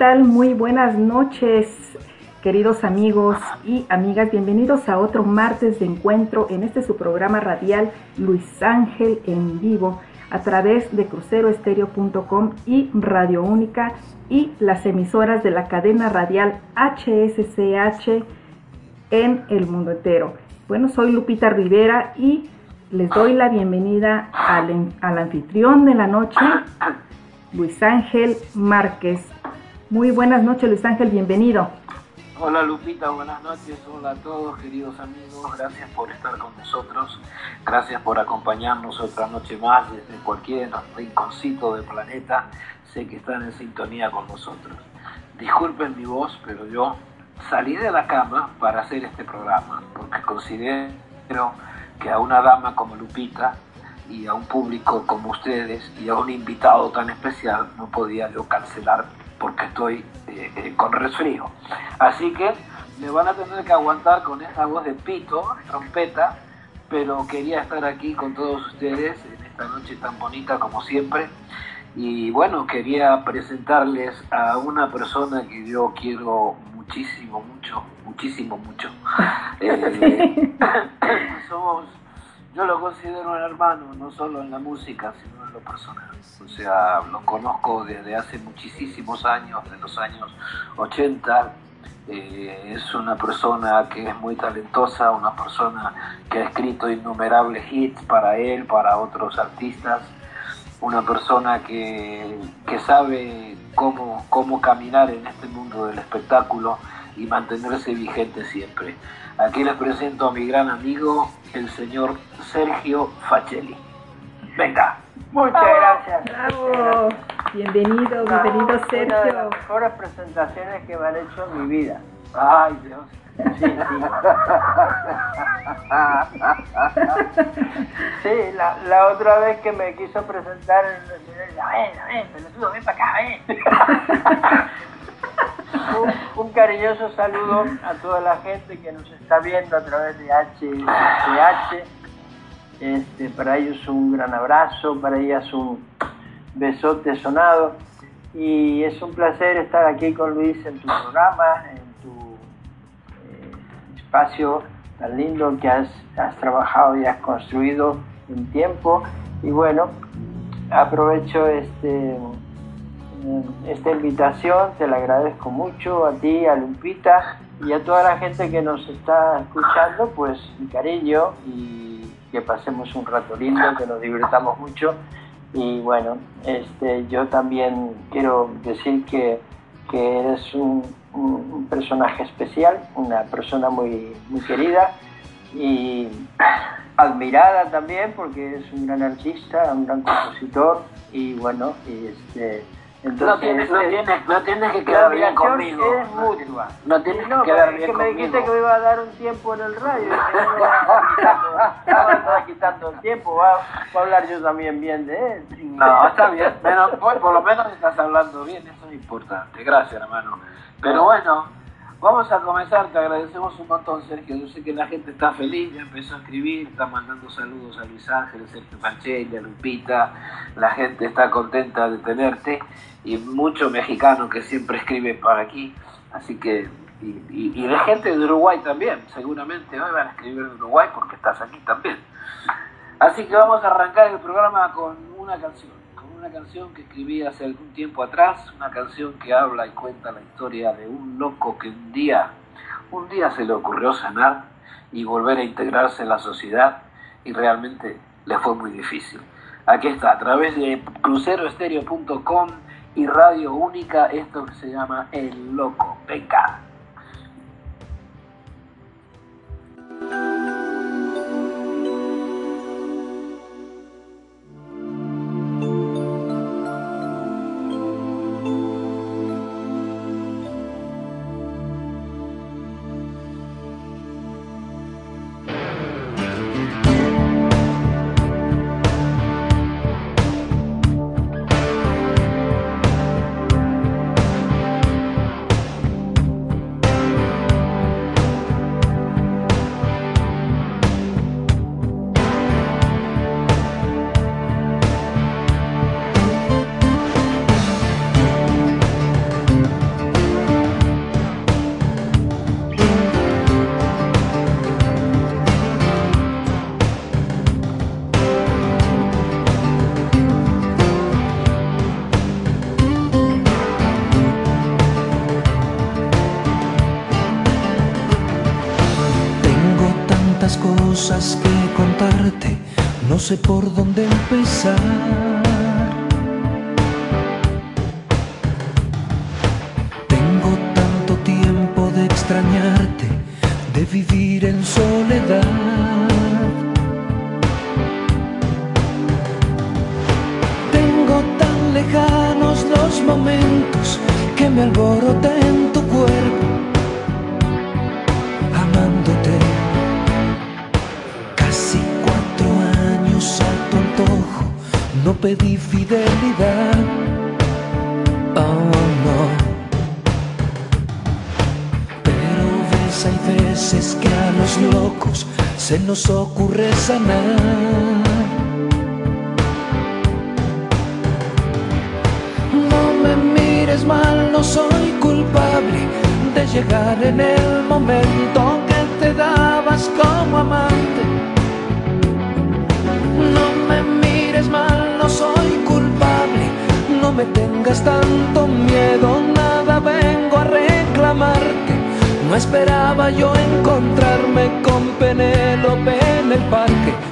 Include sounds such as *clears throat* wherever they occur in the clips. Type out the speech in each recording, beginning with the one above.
tal? Muy buenas noches, queridos amigos y amigas. Bienvenidos a otro martes de encuentro en este su programa radial Luis Ángel en vivo a través de cruceroestereo.com y Radio Única y las emisoras de la cadena radial HSCH en el mundo entero. Bueno, soy Lupita Rivera y les doy la bienvenida al, al anfitrión de la noche, Luis Ángel Márquez. Muy buenas noches, Luis Ángel, bienvenido. Hola Lupita, buenas noches, hola a todos queridos amigos, gracias por estar con nosotros, gracias por acompañarnos otra noche más desde cualquier rinconcito del planeta, sé que están en sintonía con nosotros. Disculpen mi voz, pero yo salí de la cama para hacer este programa, porque considero que a una dama como Lupita y a un público como ustedes y a un invitado tan especial no podía yo cancelar porque estoy eh, eh, con resfrío. Así que me van a tener que aguantar con esa voz de pito, trompeta, pero quería estar aquí con todos ustedes en esta noche tan bonita como siempre. Y bueno, quería presentarles a una persona que yo quiero muchísimo, mucho, muchísimo, mucho. *laughs* Eh, *coughs* somos, yo lo considero un hermano, no solo en la música, sino lo personal. O sea, lo conozco desde hace muchísimos años, de los años 80. Eh, es una persona que es muy talentosa, una persona que ha escrito innumerables hits para él, para otros artistas, una persona que, que sabe cómo, cómo caminar en este mundo del espectáculo y mantenerse vigente siempre. Aquí les presento a mi gran amigo, el señor Sergio Facelli. Venga. Muchas gracias. Bravo. Bienvenido, bienvenido Sergio. Una de las mejores presentaciones que me han hecho en mi vida. Ay, Dios. Sí, sí. *laughs* Sí, la, la otra vez que me quiso presentar en el ven, ven, pelotudo, ven para acá, ven. *laughs* Un, un cariñoso saludo a toda la gente que nos está viendo a través de HCH. Este, para ellos un gran abrazo, para ellas un besote sonado. Y es un placer estar aquí con Luis en tu programa, en tu eh, espacio tan lindo que has, has trabajado y has construido en tiempo. Y bueno, aprovecho este, eh, esta invitación, te la agradezco mucho a ti, a Lupita y a toda la gente que nos está escuchando, pues mi cariño y que pasemos un rato lindo, que nos divirtamos mucho. Y bueno, este, yo también quiero decir que, que eres un, personaje especial, una persona muy, muy querida y *clears throat* admirada también porque es un gran artista, un gran compositor y bueno, y este, entonces No tienes, no tienes, no tienes que quedar bien conmigo. es mutua. No tienes No, que quedar bien que me conmigo. dijiste que me iba a dar un tiempo en el radio. que *laughs* no quitando- el tiempo. Va, va a hablar yo también bien de él. No, está bien. Pero *laughs* por, por lo menos estás hablando bien, eso es importante. Gracias, hermano. Pero bueno, vamos a comenzar. Te agradecemos un montón, Sergio. Yo sé que la gente está feliz, ya empezó a escribir, está mandando saludos a Luis Ángel, Sergio Fancelli, a Lupita. La gente está contenta de tenerte y mucho mexicano que siempre escribe para aquí. Así que, y, y, y de gente de Uruguay también, seguramente hoy van a escribir de Uruguay porque estás aquí también. Así que vamos a arrancar el programa con una canción, una canción que escribí hace algún tiempo atrás, una canción que habla y cuenta la historia de un loco que un día, un día se le ocurrió sanar y volver a integrarse en la sociedad y realmente le fue muy difícil. Aquí está, a través de cruceroestereo.com y Radio Única, esto que se llama El Loco. Venga. Sé por dónde empezar. No me mires mal, no soy culpable de llegar en el momento que te dabas como amante. No me mires mal, no soy culpable, no me tengas tanto miedo, nada vengo a reclamarte no esperaba yo encontrarme con Penélope en el parque.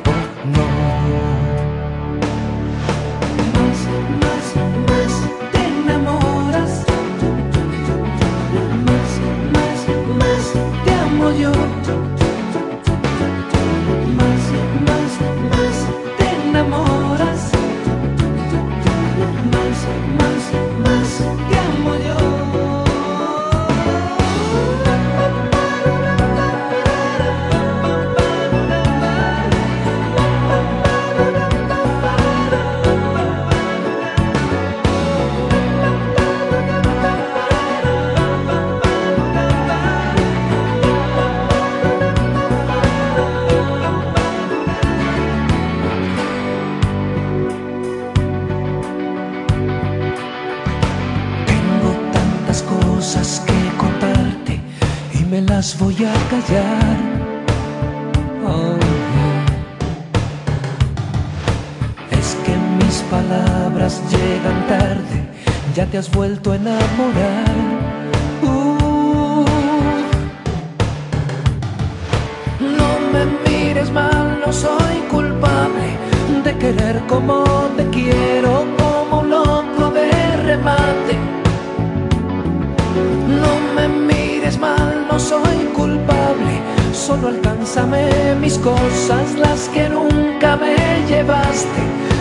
Voy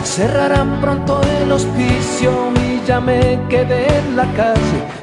Cerrarán pronto el hospicio y ya me quedé en la calle.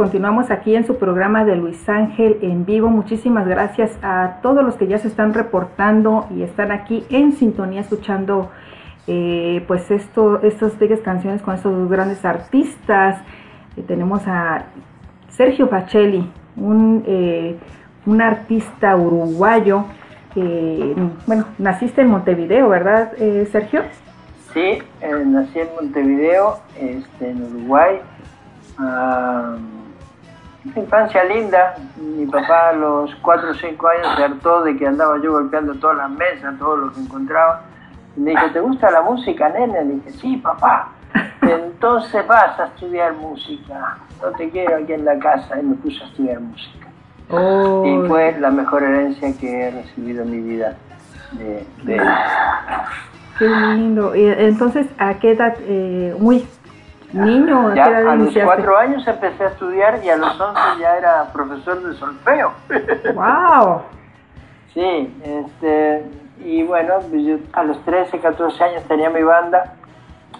Continuamos aquí en su programa de Luis Ángel en vivo. Muchísimas gracias a todos los que ya se están reportando y están aquí en sintonía escuchando eh, pues esto, estas bellas canciones con estos grandes artistas. Eh, tenemos a Sergio Pacelli, un, eh, un artista uruguayo bueno, naciste en Montevideo, ¿verdad, Sergio? Sí, nací en Montevideo, este, en Uruguay una infancia linda. Mi papá a los 4 o 5 años se hartó de que andaba yo golpeando todas las mesas, todo lo que encontraba. Y me dijo, ¿te gusta la música, nene? Le dije, sí, papá. Entonces vas a estudiar música. No te quiero aquí en la casa. Y me puse a estudiar música. Y fue la mejor herencia que he recibido en mi vida de, Qué lindo. Entonces, ¿a qué edad? Eh, muy Niño, ya, a los cuatro años empecé a estudiar y a los once ya era profesor de solfeo. *laughs* ¡Wow! sí, este, y bueno, pues yo a los 13, 14 años tenía mi banda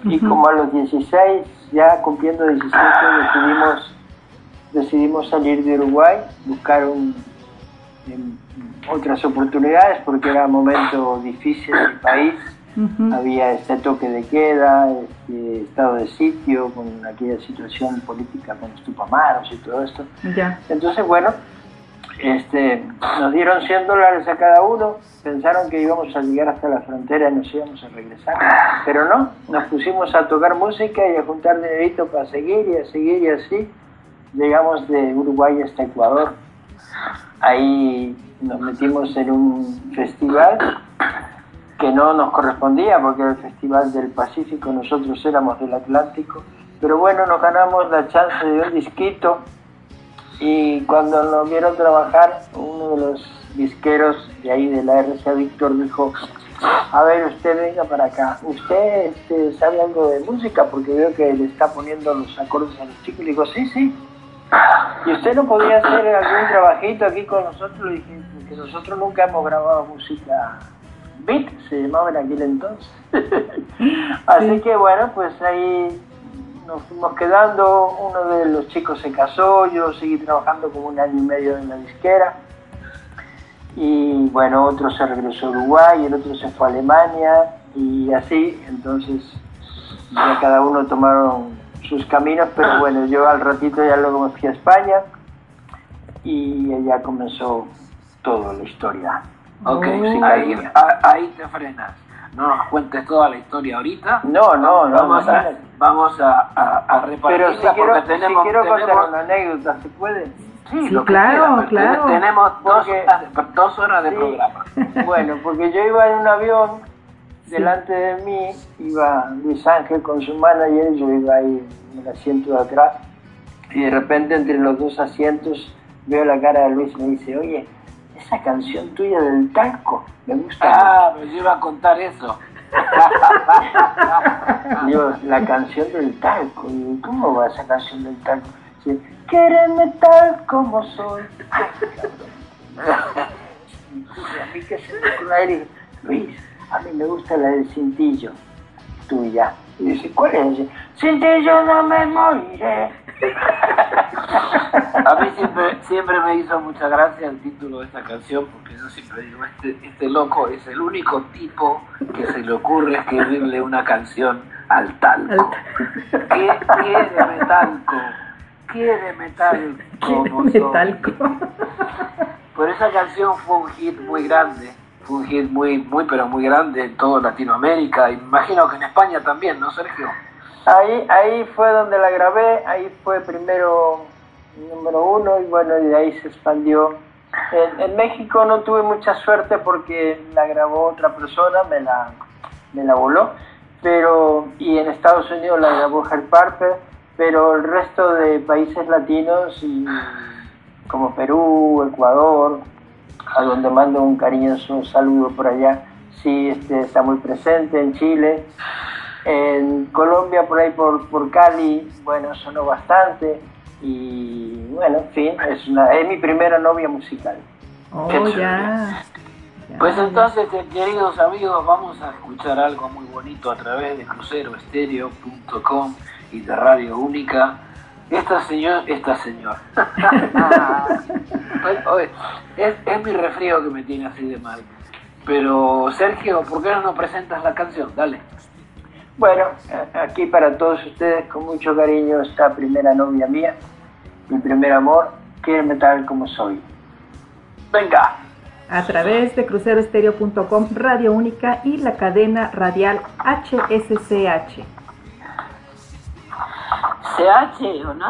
y como a los 16, ya cumpliendo 17, decidimos, decidimos salir de Uruguay, buscar un, otras oportunidades porque era un momento difícil en el país había este toque de queda, este estado de sitio con aquella situación política con los tupamaros y todo esto. Entonces, bueno, este, nos dieron 100 dólares a cada uno, pensaron que íbamos a llegar hasta la frontera y nos íbamos a regresar, pero no, nos pusimos a tocar música y a juntar dinerito para seguir y a seguir y así. Llegamos de Uruguay hasta Ecuador. Ahí nos metimos en un festival que no nos correspondía porque era el Festival del Pacífico, nosotros éramos del Atlántico, pero bueno, nos ganamos la chance de un disquito y cuando nos vieron trabajar, uno de los disqueros de ahí de la RCA Víctor dijo, a ver, usted venga para acá, ¿usted este, sabe algo de música? Porque veo que le está poniendo los acordes a los chicos, le digo, sí, sí. ¿Y usted no podría hacer algún trabajito aquí con nosotros? Le dije, porque nosotros nunca hemos grabado música Beat se llamaba en aquel entonces. *laughs* Así que bueno, pues ahí nos fuimos quedando, uno de los chicos se casó, yo seguí trabajando como un año y medio en la disquera. Y bueno, otro se regresó a Uruguay, el otro se fue a Alemania y así, entonces ya cada uno tomaron sus caminos, pero bueno, yo al ratito ya luego me fui a España y ya comenzó toda la historia. Ok, sí, ahí, ahí te frenas. No nos cuentes toda la historia ahorita. No, no, no. Vamos, a, vamos a, a, Pero si quiero, tenemos, si quiero contar una anécdota, ¿se puede? Sí, claro, claro. Tenemos dos, horas, dos horas de programa. *laughs* Bueno, porque yo iba en un avión, delante de mí iba Luis Ángel con su manager, yo iba ahí en el asiento de atrás, y de repente entre los dos asientos veo la cara de Luis y me dice, oye, esa canción tuya del talco, me gusta. Ah, me iba a contar eso. *laughs* Digo, la canción del talco. ¿Cómo va esa canción del talco? Dice, Quérenme tal como soy. a mí que se me Luis, a mí me gusta la del cintillo, tuya. Y dice, ¿cuál es? Cintillo no me moriré. A mí siempre, siempre me hizo mucha gracia el título de esta canción porque yo siempre digo, este, este loco es el único tipo que se le ocurre escribirle una canción al talco. ¿Qué quiere metalco? Quiere metalco. metalco. Por esa canción fue un hit muy grande, fue un hit muy, muy, pero muy grande en toda Latinoamérica. Imagino que en España también, ¿no, Sergio? Ahí, ahí fue donde la grabé, ahí fue primero número uno y bueno, y de ahí se expandió. En, México no tuve mucha suerte porque la grabó otra persona, me la, me la voló, pero, y en Estados Unidos la grabó Herb Parker, pero el resto de países latinos y como Perú, Ecuador, a donde mando un cariñoso saludo por allá, sí este, está muy presente, en Chile, en Colombia, por ahí por, por Cali, bueno, sonó bastante. Y bueno, en fin, es, una, es mi primera novia musical. Oh, ya. Pues entonces, eh, queridos amigos, vamos a escuchar algo muy bonito a través de cruceroestereo.com y de Radio Única. Esta señora, esta señora. *laughs* es, es mi resfrío que me tiene así de mal. Pero Sergio, ¿por qué no nos presentas la canción? Dale. Bueno, aquí para todos ustedes con mucho cariño esta primera novia mía, mi primer amor, quiere tal como soy. Venga. A través de cruceroestereo.com, Radio Única y la cadena radial HSCH. ¿CH o no?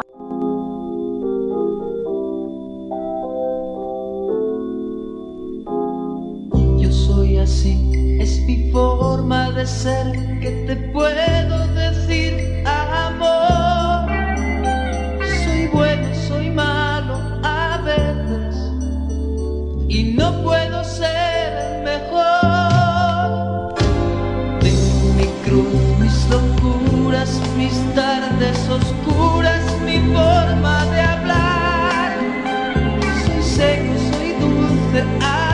Así, es mi forma de ser que te puedo decir amor. Soy bueno, soy malo a veces y no puedo ser mejor. Tengo mi cruz, mis locuras, mis tardes oscuras, mi forma de hablar. Soy seco, soy dulce.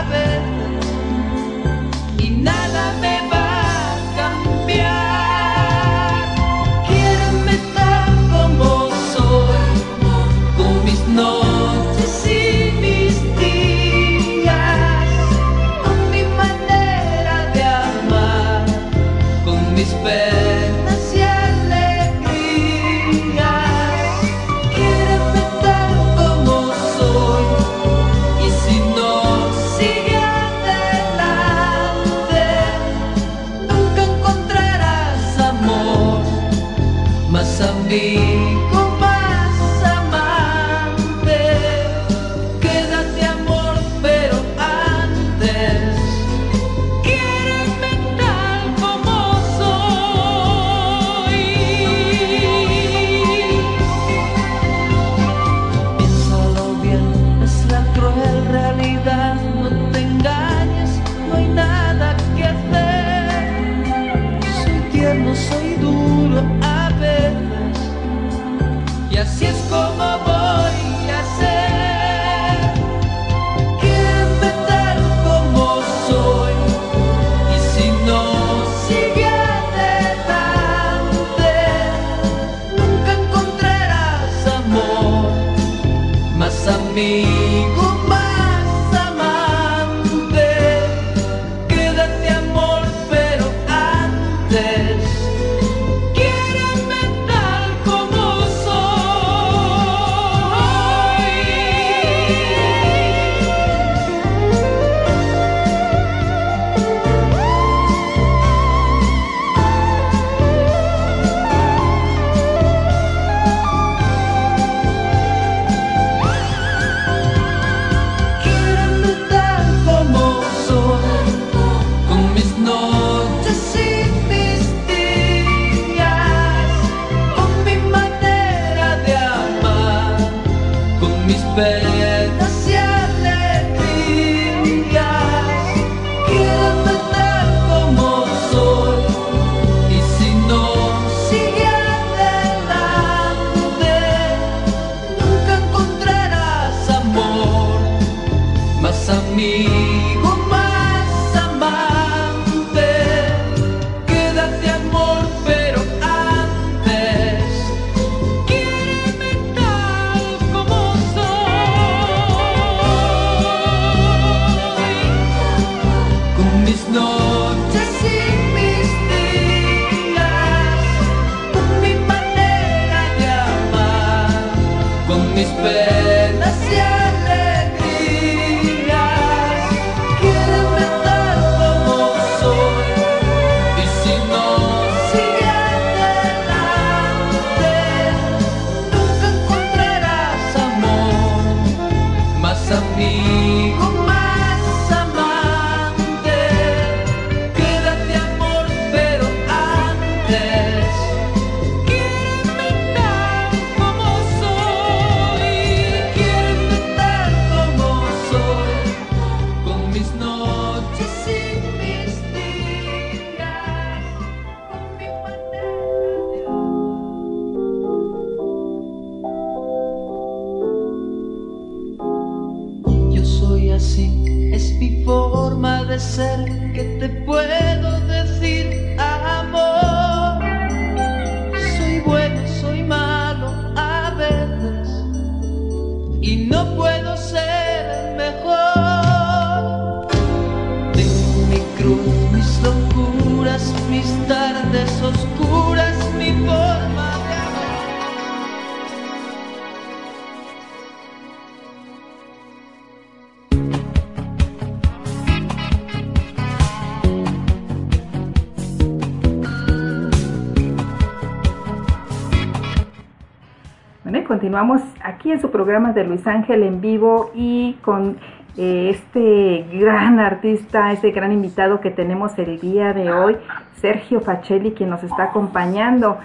Continuamos aquí en su programa de Luis Ángel en vivo y con eh, este gran artista, este gran invitado que tenemos el día de hoy, Sergio Facelli, quien nos está acompañando.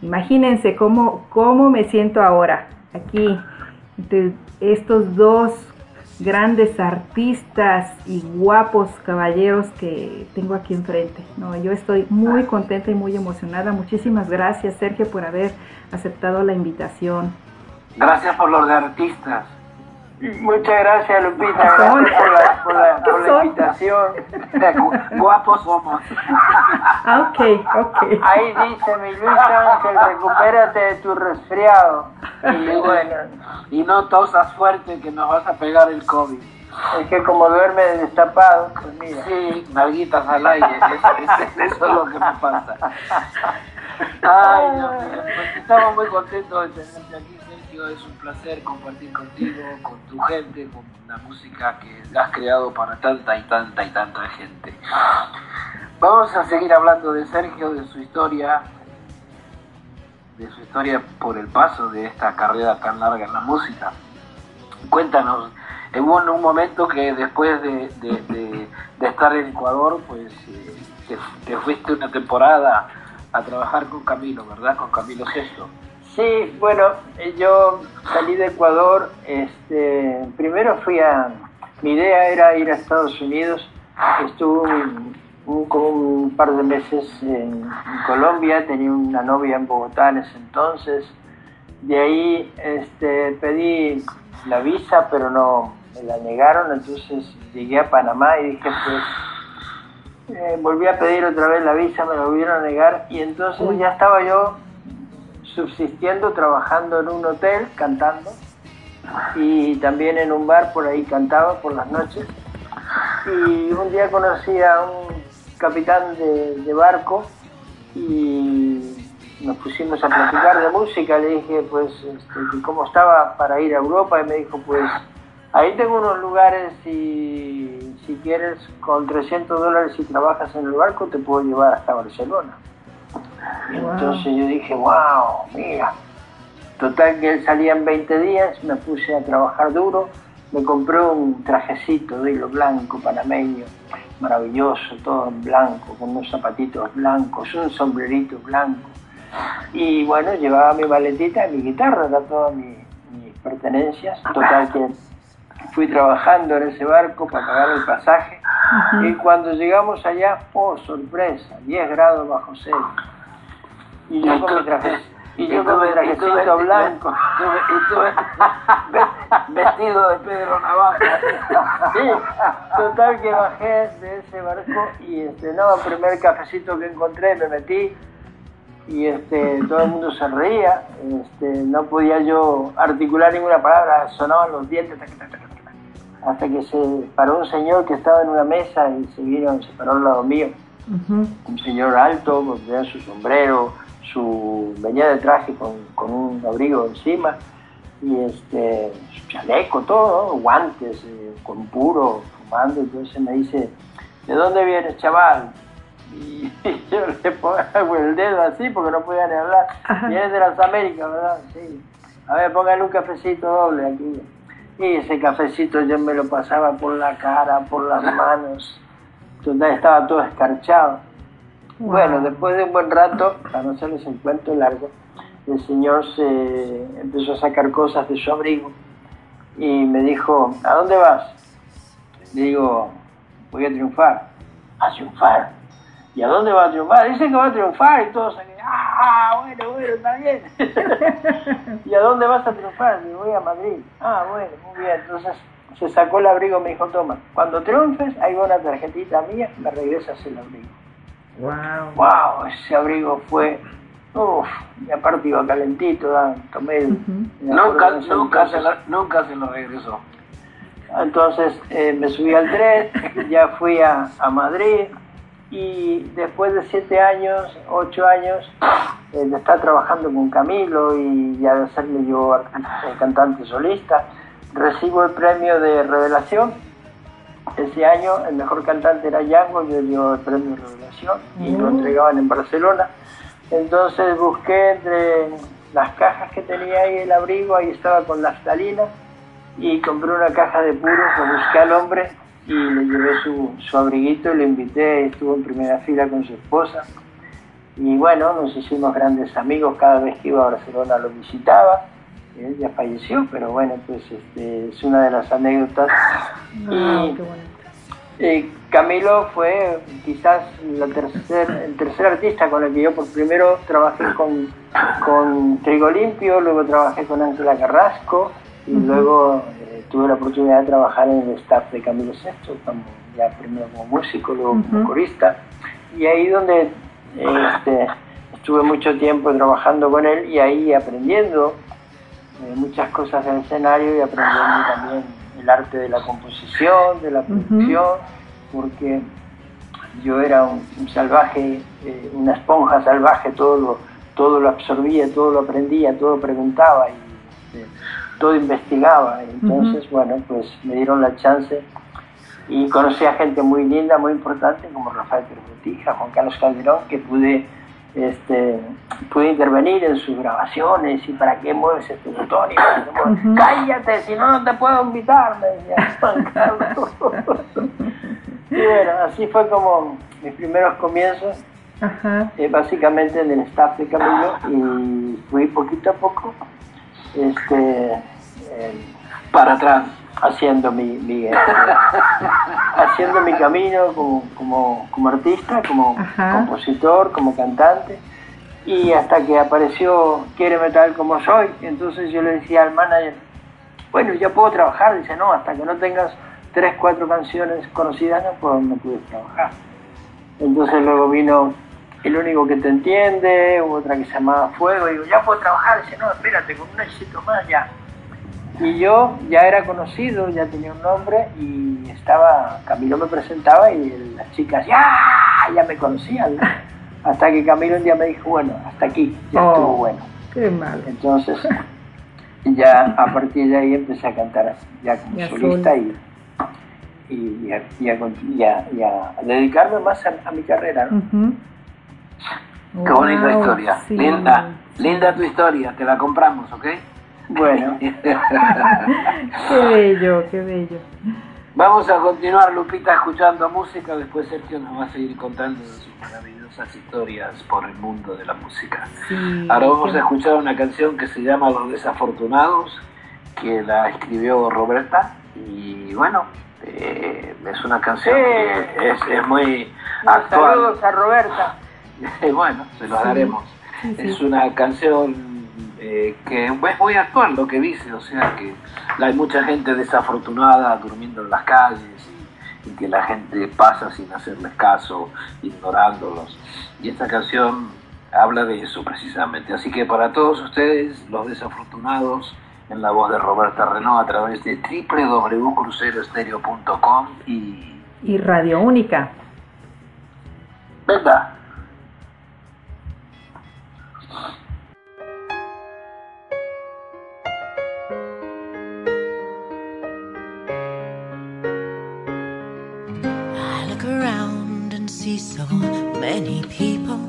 Imagínense cómo, cómo me siento ahora, aquí, entre estos dos grandes artistas y guapos caballeros que tengo aquí enfrente. No, yo estoy muy contenta y muy emocionada. Muchísimas gracias, Sergio, por haber aceptado la invitación. Gracias por los de artistas. Muchas gracias, Lupita. Gracias por la, por la, *laughs* por la invitación. *laughs* Guapos somos. Ah, ok, ok. Ahí dice mi Luis Ángel, recupérate de tu resfriado. Y *laughs* bueno, Y no tosas fuerte que nos vas a pegar el COVID. es que como duerme destapado, pues mira. Sí, nalguitas al aire, eso, eso- eso es lo que me pasa. Ay, Dios mío, pues estamos muy contentos de tenerte aquí, Es un placer compartir contigo, con tu gente, con la música que has creado para tanta y tanta y tanta gente. Vamos a seguir hablando de Sergio, de su historia, de su historia por el paso de esta carrera tan larga en la música. Cuéntanos, hubo un momento que después de, de- de- de estar en Ecuador, pues eh, te, te fuiste una temporada a trabajar con Camilo, ¿verdad? Con Camilo Gesto. Sí, bueno, eh, yo salí de Ecuador, este, primero fui a, mi idea era ir a Estados Unidos, estuve un, como un par de meses en, en Colombia, tenía una novia en Bogotá en ese entonces, de ahí este, pedí la visa, pero no me la negaron, entonces llegué a Panamá y dije, pues, eh, volví a pedir otra vez la visa, me la volvieron a negar y entonces ya estaba yo subsistiendo, trabajando en un hotel, cantando, y también en un bar por ahí cantaba por las noches. Y un día conocí a un capitán de, barco y nos pusimos a platicar de música. Le dije, pues, este, cómo estaba para ir a Europa, y me dijo, pues, ahí tengo unos lugares y si quieres, con 300 dólares si trabajas en el barco, te puedo llevar hasta Barcelona. Entonces yo dije, wow, mira. Total que él salía en 20 días, me puse a trabajar duro, me compré un trajecito de hilo blanco panameño, maravilloso, todo en blanco, con unos zapatitos blancos, un sombrerito blanco. Y bueno, llevaba mi maletita mi guitarra, todas mi- mis pertenencias. Total que fui trabajando en ese barco para pagar el pasaje. Y cuando llegamos allá, oh sorpresa, 10 grados bajo cero. Y yo con mi traje, y yo con mi trajecito blanco. Y tú, *laughs* vestido de Pedro Navaja. *laughs* Sí, total que bajé de ese barco y este, no, el primer cafecito que encontré me metí y este, todo el mundo se reía, este, no podía yo articular ninguna palabra, sonaban los dientes, tac, tac, tac, tac, tac. hasta que se paró un señor que estaba en una mesa y se vieron, se paró al lado mío, un señor alto, con su sombrero, su venía de traje con, con un abrigo encima y este chaleco, todo, ¿no? guantes, eh, con puro, fumando, entonces me dice, ¿de dónde vienes, chaval? Y *laughs* yo le pongo el dedo así porque no podía ni hablar. Vienes de las Américas, ¿verdad? Sí. A ver, póngale un cafecito doble aquí. Y ese cafecito yo me lo pasaba por la cara, por las manos. Total, estaba todo escarchado. Wow. Bueno, después de un buen rato, para no hacerles el cuento largo, el señor se empezó a sacar cosas de su abrigo y me dijo, ¿a dónde vas? Le digo, voy a triunfar. ¿A triunfar? ¿Y a dónde va a triunfar? Dice que va a triunfar y todos aquí, ah, bueno, bueno, está bien. *laughs* ¿Y a dónde vas a triunfar? Le digo, voy a Madrid. Ah, bueno, muy bien. Entonces se sacó el abrigo y me dijo, toma, cuando triunfes, hay una tarjetita mía, me regresas el abrigo. Wow. ¡Wow! Ese abrigo fue. Uff, y aparte iba calentito, ¿no? tomé. Nunca, nunca, se entonces. lo, nunca se lo regresó. Entonces eh, me subí al tren, *laughs* ya fui a, a Madrid y después de siete años, ocho años, eh, de estar trabajando con Camilo y ya de serme yo cantante solista, recibo el premio de revelación. Ese año el mejor cantante era Yango, yo llevo el premio de revelación y lo Mm. entregaban en Barcelona. Entonces busqué entre las cajas que tenía ahí el abrigo, ahí estaba con naftalina y compré una caja de puros, lo busqué al hombre y le llevé su, su abriguito y le invité, estuvo en primera fila con su esposa. Y bueno, nos hicimos grandes amigos, cada vez que iba a Barcelona lo visitaba. Él ya falleció, pero bueno, pues este, es una de las anécdotas. y, eh, Camilo fue quizás la tercer, el tercer artista con el que yo por primero trabajé con, con Trigo Limpio, luego trabajé con Ángela Carrasco y luego eh, tuve la oportunidad de trabajar en el staff de Camilo Sexto, como, ya primero como músico, luego como corista. Y ahí donde este, estuve mucho tiempo trabajando con él y ahí aprendiendo eh, muchas cosas del escenario y aprendiendo también el arte de la composición, de la producción, porque yo era un, salvaje, eh, una esponja salvaje, todo lo, todo lo absorbía, todo lo aprendía, todo preguntaba y este, todo investigaba. Entonces, bueno, pues me dieron la chance y conocí a gente muy linda, muy importante, como Rafael Pergutija, Juan Carlos Calderón, que pude, este, pude intervenir en sus grabaciones y para qué mueves este botón. Y Cállate, si no, no te puedo invitar, me decía Juan Carlos. *laughs* y bueno, así fue como mis primeros comienzos, eh, básicamente en el staff de Camilo, y fui poquito a poco este, eh, para atrás haciendo mi, este, *laughs* haciendo mi camino como, como, artista, como compositor, como cantante y hasta que apareció Quiere Metal como soy, entonces yo le decía al manager, bueno, ya puedo trabajar, dice, no, hasta que no tengas tres, cuatro canciones conocidas no, puedo, no pude trabajar. Entonces luego vino El único que te entiende, otra que se llamaba Fuego, y digo, ya puedo trabajar, dice, no, espérate, con un éxito más ya. Y yo ya era conocido, ya tenía un nombre y estaba, Camilo me presentaba y las chicas ya, ya me conocían. *laughs* Hasta que Camilo un día me dijo, bueno, hasta aquí, ya oh, estuvo bueno. Qué mal. Entonces, *laughs* ya a partir de ahí empecé a cantar ya como solista y, y, a, dedicarme más a, mi carrera. Qué bonita historia. Linda, linda tu historia, te la compramos, ¿ok? Bueno. *laughs* qué bello, qué bello. Vamos a continuar, Lupita, escuchando música. Después Sergio nos va a seguir contando sus maravillosas historias por el mundo de la música. Ahora vamos a escuchar una canción que se llama Los Desafortunados, que la escribió Roberta. Y bueno, eh, es una canción que es, muy actual. Saludos a Roberta. *laughs* bueno, se los daremos. Es una canción eh, que es muy actual lo que dice, o sea que hay mucha gente desafortunada durmiendo en las calles y, que la gente pasa sin hacerles caso, ignorándolos. Y esta canción habla de eso precisamente. Así que para todos ustedes, los desafortunados, en la voz de Roberta Renault a través de www.cruceroestereo.com y... y Radio Única. So many people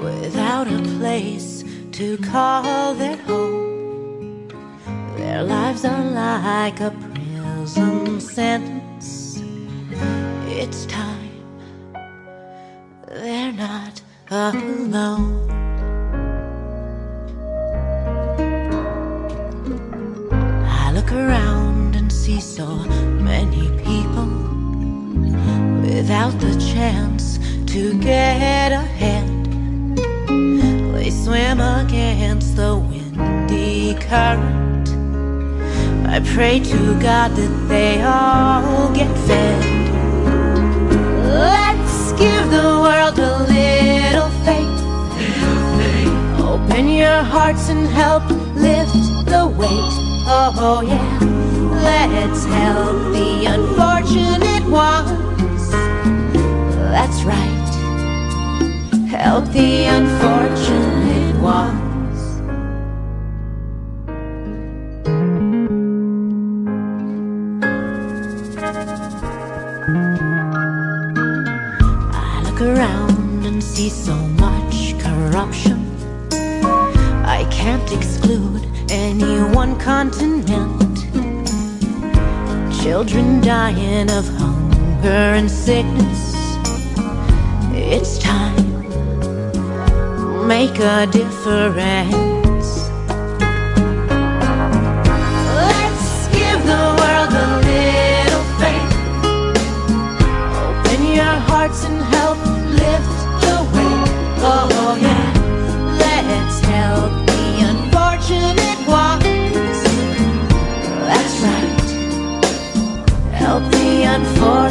without a place to call their home. Their lives are like a prison sentence. It's time they're not alone. I look around and see so many people without the chance to get ahead. They swim against the windy current. I pray to God that they all get fed. Let's give the world a little faith. Open your hearts and help lift the weight. Oh, yeah. Let's help the unfortunate ones that's right. Help the unfortunate ones. I look around and see so much corruption I can't exclude any one continent. Children dying of hunger and sickness. Make a difference. Let's give the world a little faith. Open your hearts and help lift the weight. Oh yeah, let's help the unfortunate ones. That's right, help the unfortunate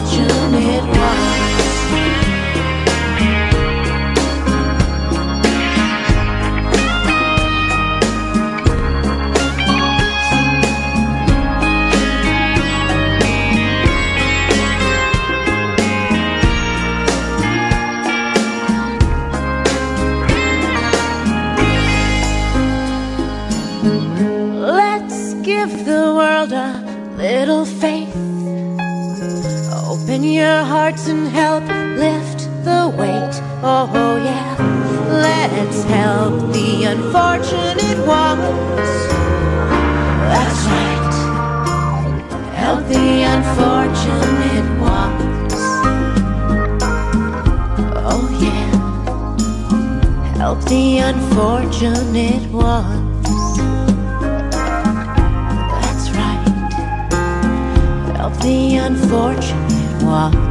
Oh, yeah. Let's help the unfortunate ones. That's right. Help the unfortunate ones. Oh, yeah. Help the unfortunate ones. That's right, help the unfortunate ones.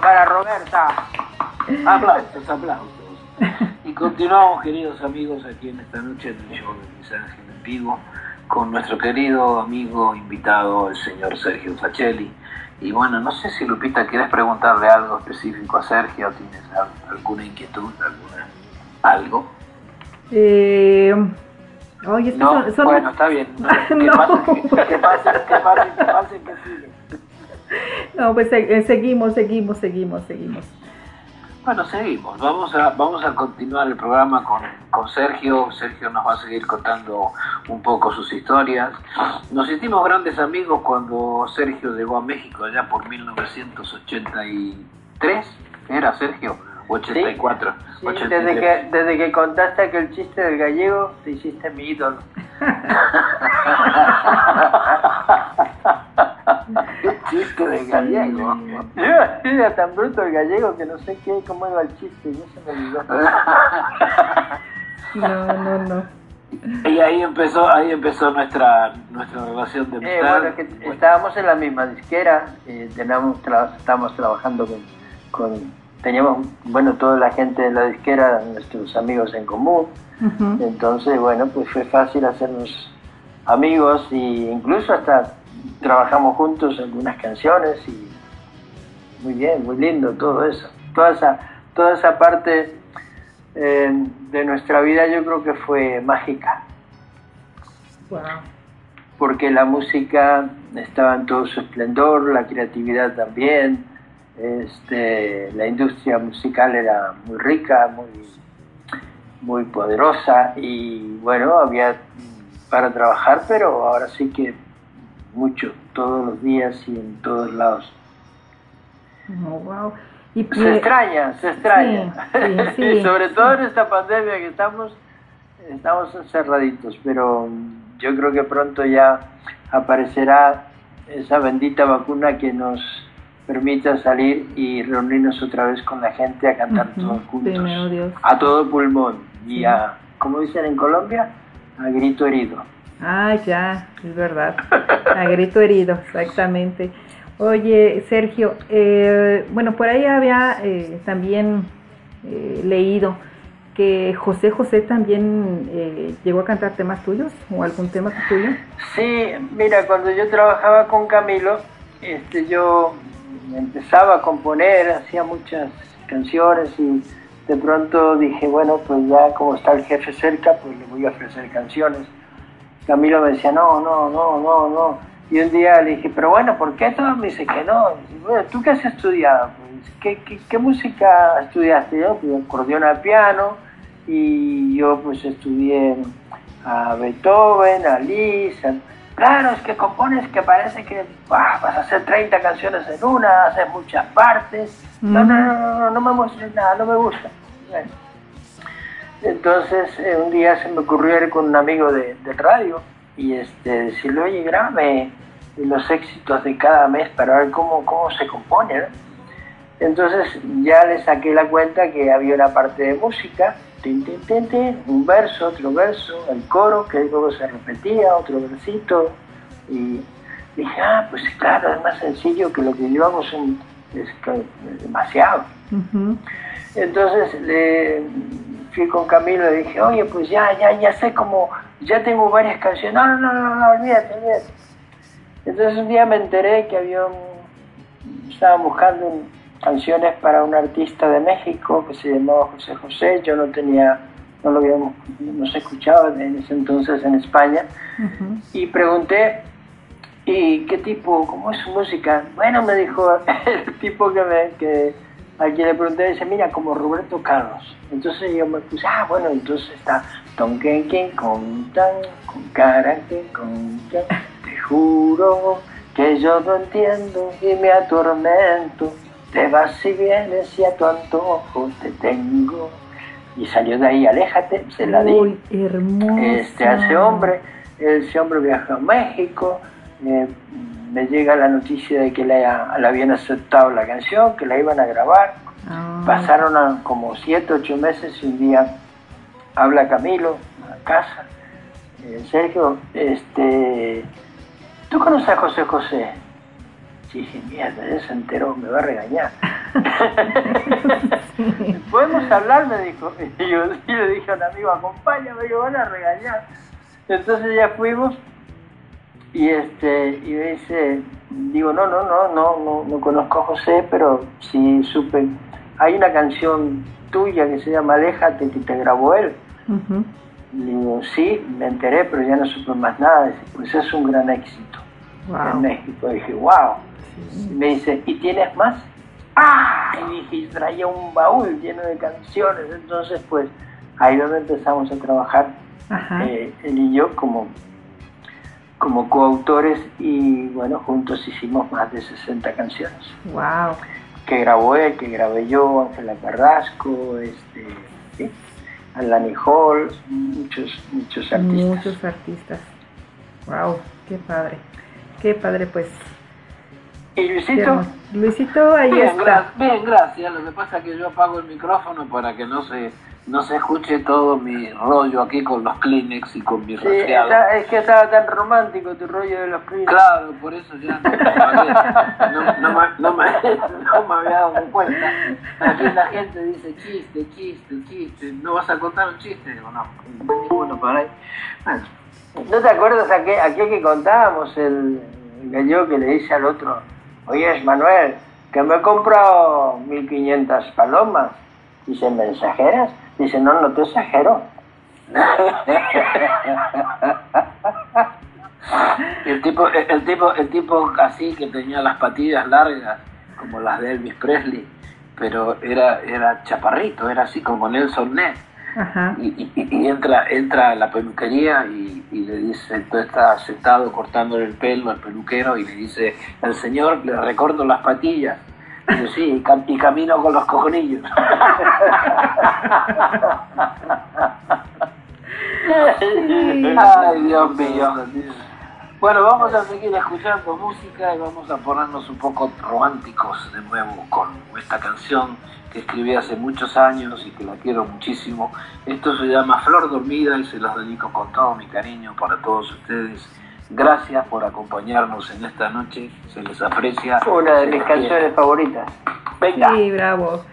Para Roberta. Aplausos, aplausos. *laughs* Y continuamos, queridos amigos, aquí en esta noche en el show de Luis Ángel en vivo, con nuestro querido amigo invitado, el señor Sergio Facelli. Y bueno, no sé si Lupita quieres preguntarle algo específico a Sergio, ¿tienes alguna inquietud, alguna algo? Eh, no, bueno, está bien. ¿Qué no. pasa? ¿Qué, *laughs* pasa? ¿Qué pasa? ¿Qué pasa? ¿Qué sigue? *laughs* No, pues eh, seguimos, seguimos, seguimos, seguimos. Bueno, seguimos. Vamos a, vamos a continuar el programa con, con, Sergio. Sergio nos va a seguir contando un poco sus historias. Nos hicimos grandes amigos cuando Sergio llegó a México allá por 1983. ¿Era Sergio? 84. Sí, desde, que, desde que contaste aquel chiste del gallego, te hiciste mi ídolo. *laughs* *laughs* chiste de gallego. Yo era tan bruto el gallego que no sé qué, cómo iba el chiste, yo se me olvidó. *laughs* no, no, no. Y ahí empezó, ahí empezó nuestra nuestra relación de eh, amistad. bueno, que estábamos en la misma disquera, eh, teníamos estábamos trabajando con, con, teníamos, bueno, toda la gente de la disquera, nuestros amigos en común. Entonces, bueno, pues fue fácil hacernos amigos e incluso hasta trabajamos juntos algunas canciones y muy bien, muy lindo todo eso. Toda esa, toda esa parte eh, de nuestra vida yo creo que fue mágica. Porque la música estaba en todo su esplendor, la creatividad también, este, la industria musical era muy rica, muy, muy poderosa y bueno, había para trabajar, pero ahora sí que mucho, todos los días y en todos lados. Oh, y se extraña, se extraña. *laughs* sobre todo en esta pandemia que estamos, estamos encerraditos, pero yo creo que pronto ya aparecerá esa bendita vacuna que nos permita salir y reunirnos otra vez con la gente a cantar todos juntos, a todo pulmón y a, como dicen en Colombia, a grito herido. Ah, ya, es verdad. A grito herido, exactamente. Oye, Sergio, eh, bueno, por ahí había eh, también eh, leído que José José también llegó a cantar temas tuyos o algún tema tuyo. Sí, mira, cuando yo trabajaba con Camilo, este, yo empezaba a componer, hacía muchas canciones y de pronto dije, bueno, pues ya como está el jefe cerca, pues le voy a ofrecer canciones Camilo me decía, no, no, no, no, no. Y un día le dije, pero bueno, ¿por qué todo? Me dice que no. bueno, ¿tú qué has estudiado? Pues, ¿qué, música estudiaste? Yo, pues acordeón a piano y yo pues estudié a Beethoven, a Liszt. Claro, es que compones que parece que vas a hacer 30 canciones en una, haces muchas partes. No, no, no, no, no, no me muestres nada, no me gusta. Entonces eh, un día se me ocurrió ir con un amigo de, radio y este, decirle, oye, grábame los éxitos de cada mes para ver cómo, cómo se compone. Entonces ya le saqué la cuenta que había una parte de música, un verso, otro verso, el coro que luego se repetía, otro versito. Y dije, ah, pues claro, es más sencillo que lo que yo hago es, demasiado. Entonces le fui con Camilo y dije, oye, pues ya, ya, ya sé cómo, ya tengo varias canciones. No, no, no, no, no olvídate, olvídate. Entonces un día me enteré que había un, estaban buscando canciones para un artista de México que se llamaba José José. Yo no tenía, no lo habíamos, no se escuchaba en ese entonces en España. Y pregunté, ¿y qué tipo, cómo es su música? Bueno, me dijo *laughs* el tipo que me, que a quien le pregunté, dice, mira, como Roberto Carlos. Entonces yo me puse, ah, bueno, entonces está Ton Ken con tan, con cara con te juro que yo no entiendo y me atormento. Te vas y vienes y a tu antojo te tengo. Y salió de ahí, aléjate, se la di. Uy, hermoso. Este, a ese hombre, ese hombre viajó a México, eh, me llega la noticia de que le, habían aceptado la canción, que la iban a grabar. Ah. Pasaron como siete, ocho meses y un día habla Camilo a casa. Eh, Sergio, este, ¿tú conoces a José José? Sí, sí, mierda, ya se enteró, me va a regañar. *laughs* *laughs* ¿Podemos hablar? Me dijo. Y yo, le dije a un amigo, acompáñame, que van a regañar. Entonces ya fuimos y este y dice digo no no no no no no conozco a José pero sí supe. Hay una canción tuya que se llama Aléjate que te grabó él. Digo sí me enteré pero ya no supe más nada. Dice, pues es un gran éxito en México. Dije wow me dice y tienes más ¡ah! Y dije, y traía un baúl lleno de canciones, entonces pues ahí donde empezamos a trabajar, eh, él y yo como, como coautores y bueno, juntos hicimos más de 60 canciones. ¡Wow! Que grabó él, que grabé yo, Ángela Carrasco, este, ¿sí? Alani Hall, muchos, muchos artistas. Muchos artistas. ¡Wow! ¡Qué padre! ¡Qué padre pues! ¿Y Luisito? Luisito, ahí bien, está. bien, gracias. Lo que pasa es que yo apago el micrófono para que no se no se escuche todo mi rollo aquí con los Kleenex y con mi sí, es que estaba tan romántico tu rollo de los Kleenex. Claro, por eso ya no, no, no, me, no, me, no me había dado cuenta. Aquí la gente dice chiste, chiste, chiste. ¿No vas a contar un chiste? Digo, no, ninguno para ahí. Bueno. ¿No te acuerdas aquel, aquel que contábamos, el, gallego que le dice al otro, oye, Manuel, que me he comprado 1500 palomas? Dice, ¿mensajeras? Dice, no, no te exagero. el tipo, el tipo, el tipo así que tenía las patillas largas, como las de Elvis Presley, pero era, era chaparrito, era así como Nelson Ness. Y, y, entra, entra a la peluquería y, le dice, entonces está sentado cortándole el pelo al peluquero y le dice, el señor le recorto las patillas sí, y camino con los cojonillos. Ay, Dios mío. Bueno, vamos a seguir escuchando música y vamos a ponernos un poco románticos de nuevo con esta canción que escribí hace muchos años y que la quiero muchísimo. Esto se llama Flor Dormida y se los dedico con todo mi cariño para todos ustedes Gracias por acompañarnos en esta noche, se les aprecia. Una de mis canciones favoritas. Venga. Sí, bravo.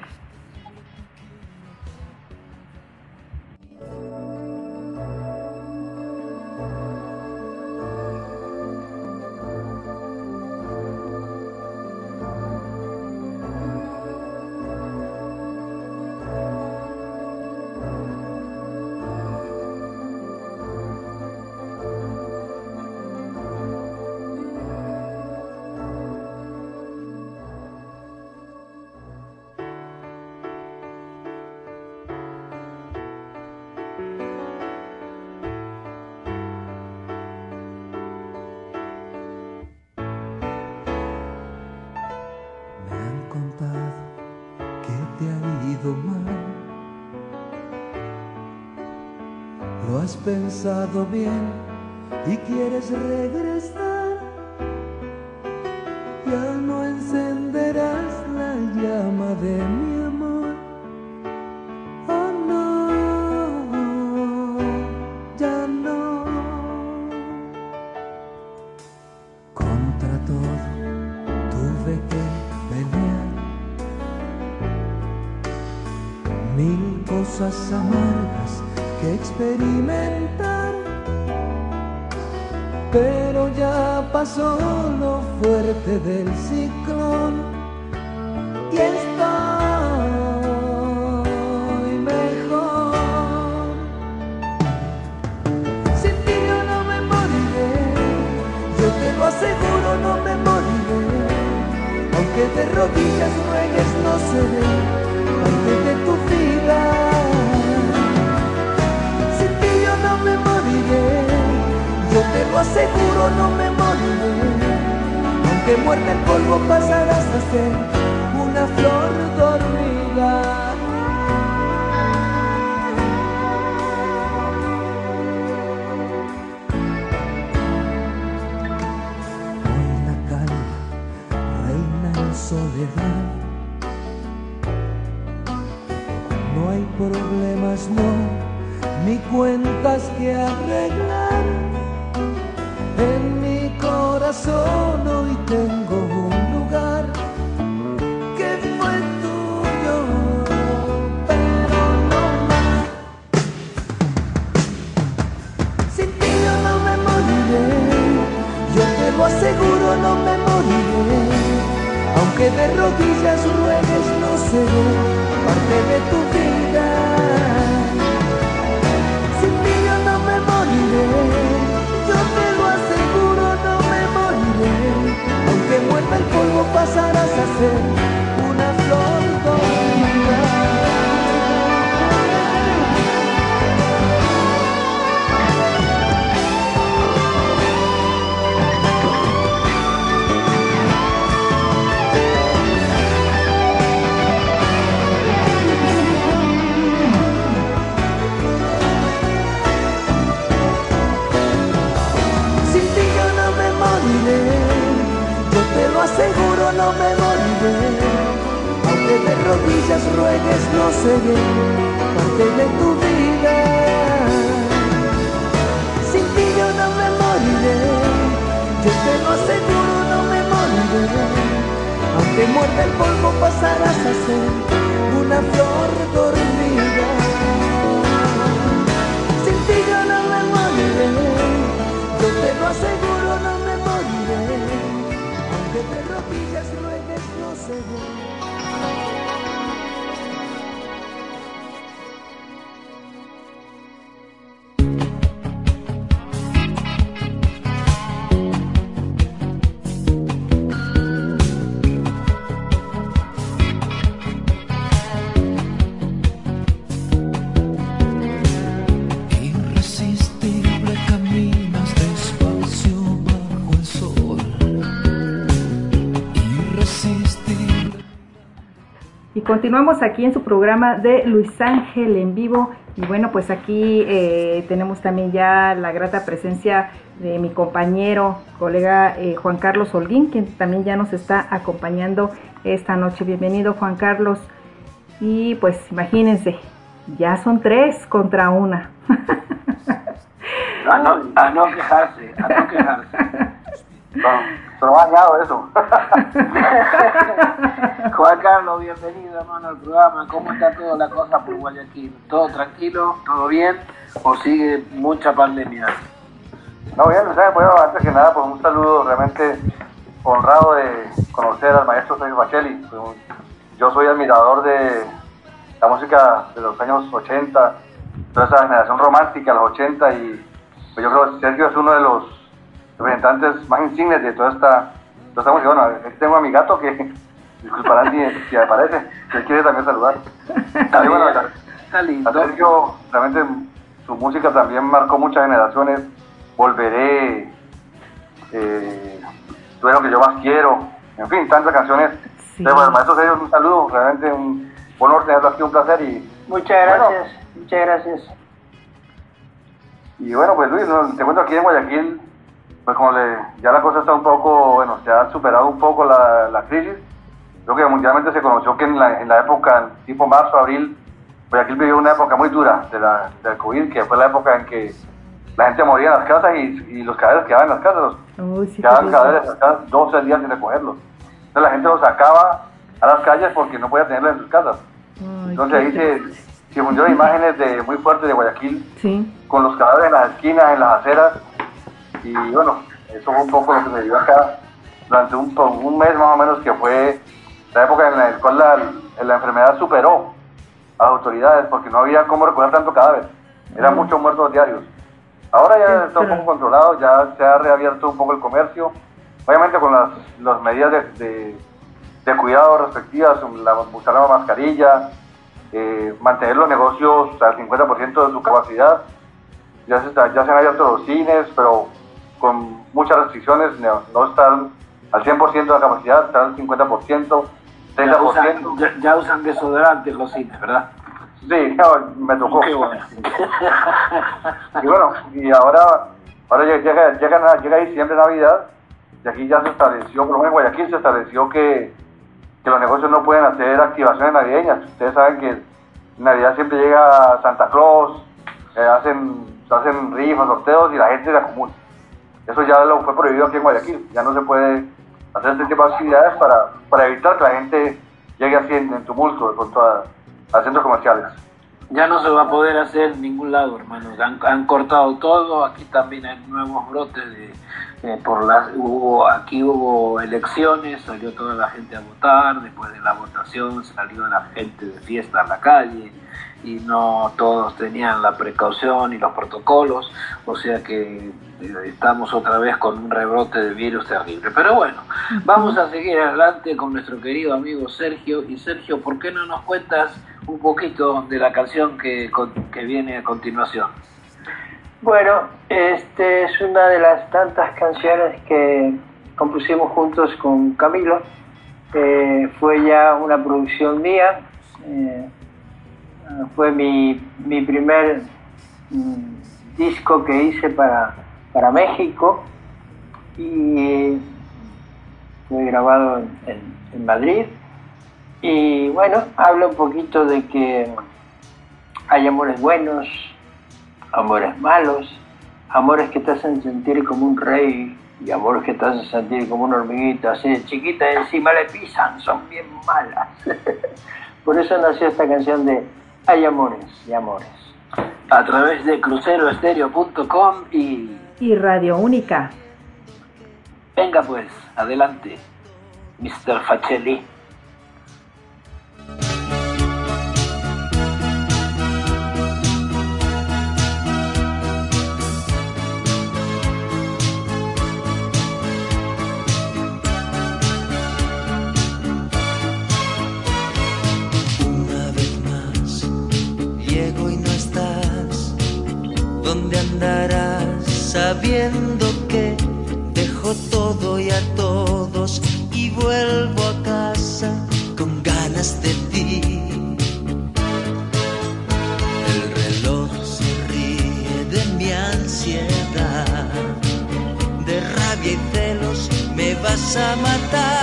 Pensado bien y quieres regresar, ya no encenderás la llama de mi amor. Oh no, ya no. Contra todo tuve que pelear. Mil cosas que experimentar, pero ya pasó lo fuerte del ciclón y estoy mejor. Sin ti yo no me moriré, yo te lo aseguro, no me moriré, aunque de rodillas ruegues no seré lo aseguro, no me moriré. Aunque muerta el polvo pasarás a ser una flor dormida. Hoy la calma reina en soledad. No hay problemas, no ni cuentas que arreglar. Corazón hoy tengo un lugar que fue tuyo, pero no más. Sin ti yo no me moriré, yo te lo aseguro, no me moriré. Aunque de rodillas ruegues, no seré parte de tu no me moriré. Aunque no me moriré, aunque de rodillas ruegues no seré parte de tu vida. Sin ti yo no me moriré, yo tengo seguro no me moriré, aunque muerta el polvo pasarás a ser una flor dormida. Continuamos aquí en su programa de Luis Ángel en vivo. Y bueno, pues aquí eh, tenemos también ya la grata presencia de mi compañero, colega eh, Juan Carlos Holguín, quien también ya nos está acompañando esta noche. Bienvenido Juan Carlos. Y pues imagínense, ya son tres contra una. *laughs* A no, a no quejarse, a no quejarse. *laughs* No, dañado eso. *laughs* Juan Carlos, bienvenido hermano al programa. ¿Cómo está toda la cosa por Guayaquil? ¿Todo tranquilo? ¿Todo bien? ¿O sigue mucha pandemia? No, bien, ¿sabes? Bueno, antes que nada, pues un saludo realmente honrado de conocer al maestro Sergio Bacheli. Pues, Yo soy admirador de la música de los años 80, toda esa generación romántica, los 80, y pues yo creo que Sergio es uno de los representantes más insignes de toda esta, toda esta música. Bueno, aquí tengo a mi gato que, *laughs* disculparán si, si aparece, que quiere también saludar. *laughs* Está, bueno, lindo. a Sergio, realmente su música también marcó muchas generaciones. Volveré, eh, tú eres lo que yo más quiero, en fin, tantas canciones. Sí. Pero bueno, maestro Sergio, un saludo, realmente un honor tenerlo aquí, un placer. Y, Muchas Bueno. gracias, muchas gracias. y bueno, pues Luis, te cuento aquí en Guayaquil, pues como le, ya la cosa está un poco, bueno, se ha superado un poco la, la crisis. Creo que mundialmente se conoció que en la, en la época, tipo marzo, abril, Guayaquil vivió una época muy dura de la, del COVID, que fue la época en que la gente moría en las casas y, y los cadáveres quedaban en las casas. Los, Uy, sí, quedaban cadáveres en las casas dos o tres días sin recogerlos. Entonces la gente los sacaba a las calles porque no podía tenerlos en sus casas. Ay, Entonces ahí se, se difundieron imágenes de, muy fuertes de Guayaquil Sí, con los cadáveres en las esquinas, en las aceras. Y bueno, eso fue un poco lo que se vivió acá durante un, un mes más o menos, que fue la época en la cual la, la enfermedad superó a las autoridades porque no había cómo recoger tanto cadáver. Eran muchos muertos diarios. Ahora ya está un poco controlado, ya se ha reabierto un poco el comercio, obviamente con las, las medidas de, de- de cuidado respectivas, la, usar la mascarilla, eh, mantener los negocios al 50% de su capacidad. Ya se, está- ya se han abierto los cines, pero con muchas restricciones, no, están al 100% de la capacidad, están al 50%, Ya 30%. usan, ya, ya usan desodorante en los cines, ¿verdad? Sí, *laughs* me tocó. Qué bueno. *laughs* Y bueno, y ahora, ahora llega, llega, llega, llega diciembre, Navidad, y aquí ya se estableció, por lo menos en Guayaquil se estableció que, que los negocios no pueden hacer activaciones navideñas. Ustedes saben que en Navidad siempre llega Santa Claus, eh, hacen, hacen rifas, sorteos y la gente se acumula. Eso ya lo fue prohibido aquí en Guayaquil, ya no se puede hacer este tipo de actividades para, para evitar que la gente llegue así en, en tumulto de a, centros comerciales. Ya no se va a poder hacer en ningún lado, hermanos. Han, han cortado todo. Aquí también hay nuevos brotes de por las hubo aquí hubo elecciones, salió toda la gente a votar. Después de la votación salió la gente de fiesta a la calle y no todos tenían la precaución y los protocolos. O sea que eh, estamos otra vez con un rebrote de virus terrible. Pero bueno, vamos a seguir adelante con nuestro querido amigo Sergio. Y Sergio, ¿por qué no nos cuentas un poquito de la canción que, que viene a continuación? Bueno, este es una de las tantas canciones que compusimos juntos con Camilo. Eh, fue ya una producción mía. eh, fue mi, mi primer mm, disco que hice para, para México y fue grabado en, en- Madrid. Y bueno, habla un poquito de que hay amores buenos, amores malos, amores que te hacen sentir como un rey y amores que te hacen sentir como una hormiguita, así de chiquita encima le pisan, son bien malas. *laughs* Por eso nació esta canción de Hay amores y amores. A través de cruceroestereo.com y... Y Radio Única. Venga pues, adelante, Mr. Facelli. De ti? El reloj se ríe de mi ansiedad, de rabia y celos me vas a matar,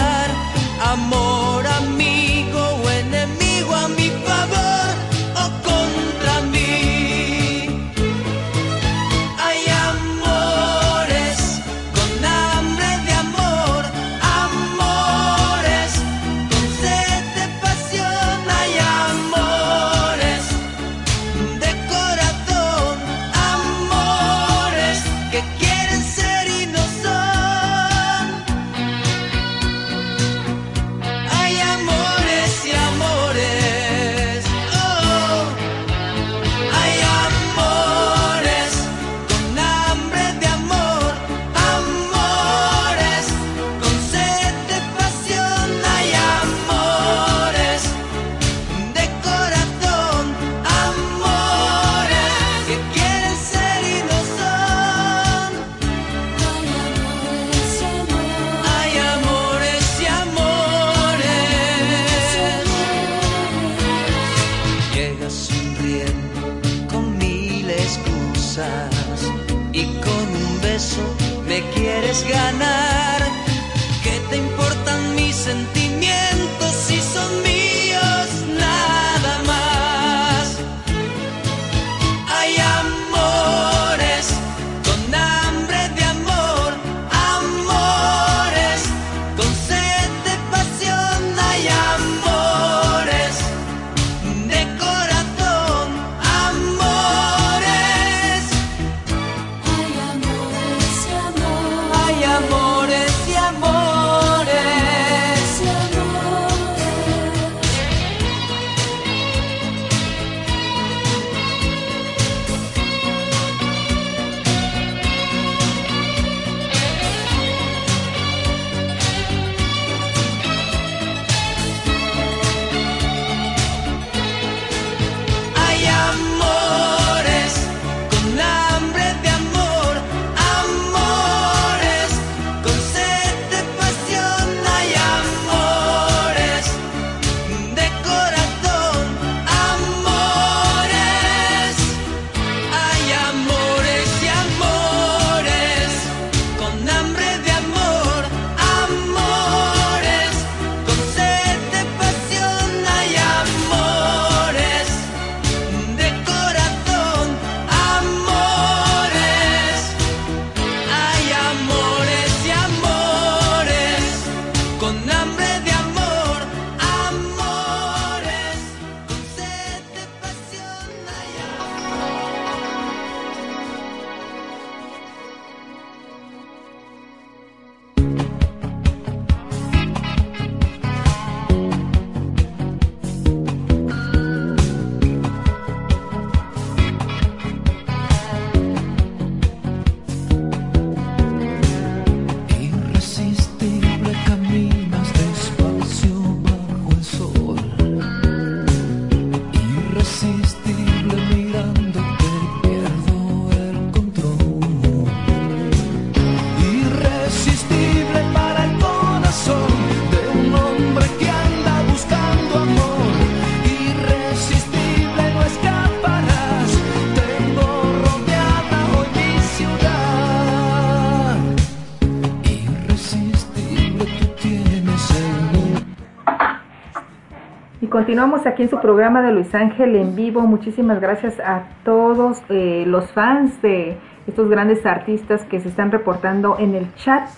continuamos aquí en su programa de Luis Ángel en vivo. Muchísimas gracias a todos eh, los fans de estos grandes artistas que se están reportando en el chat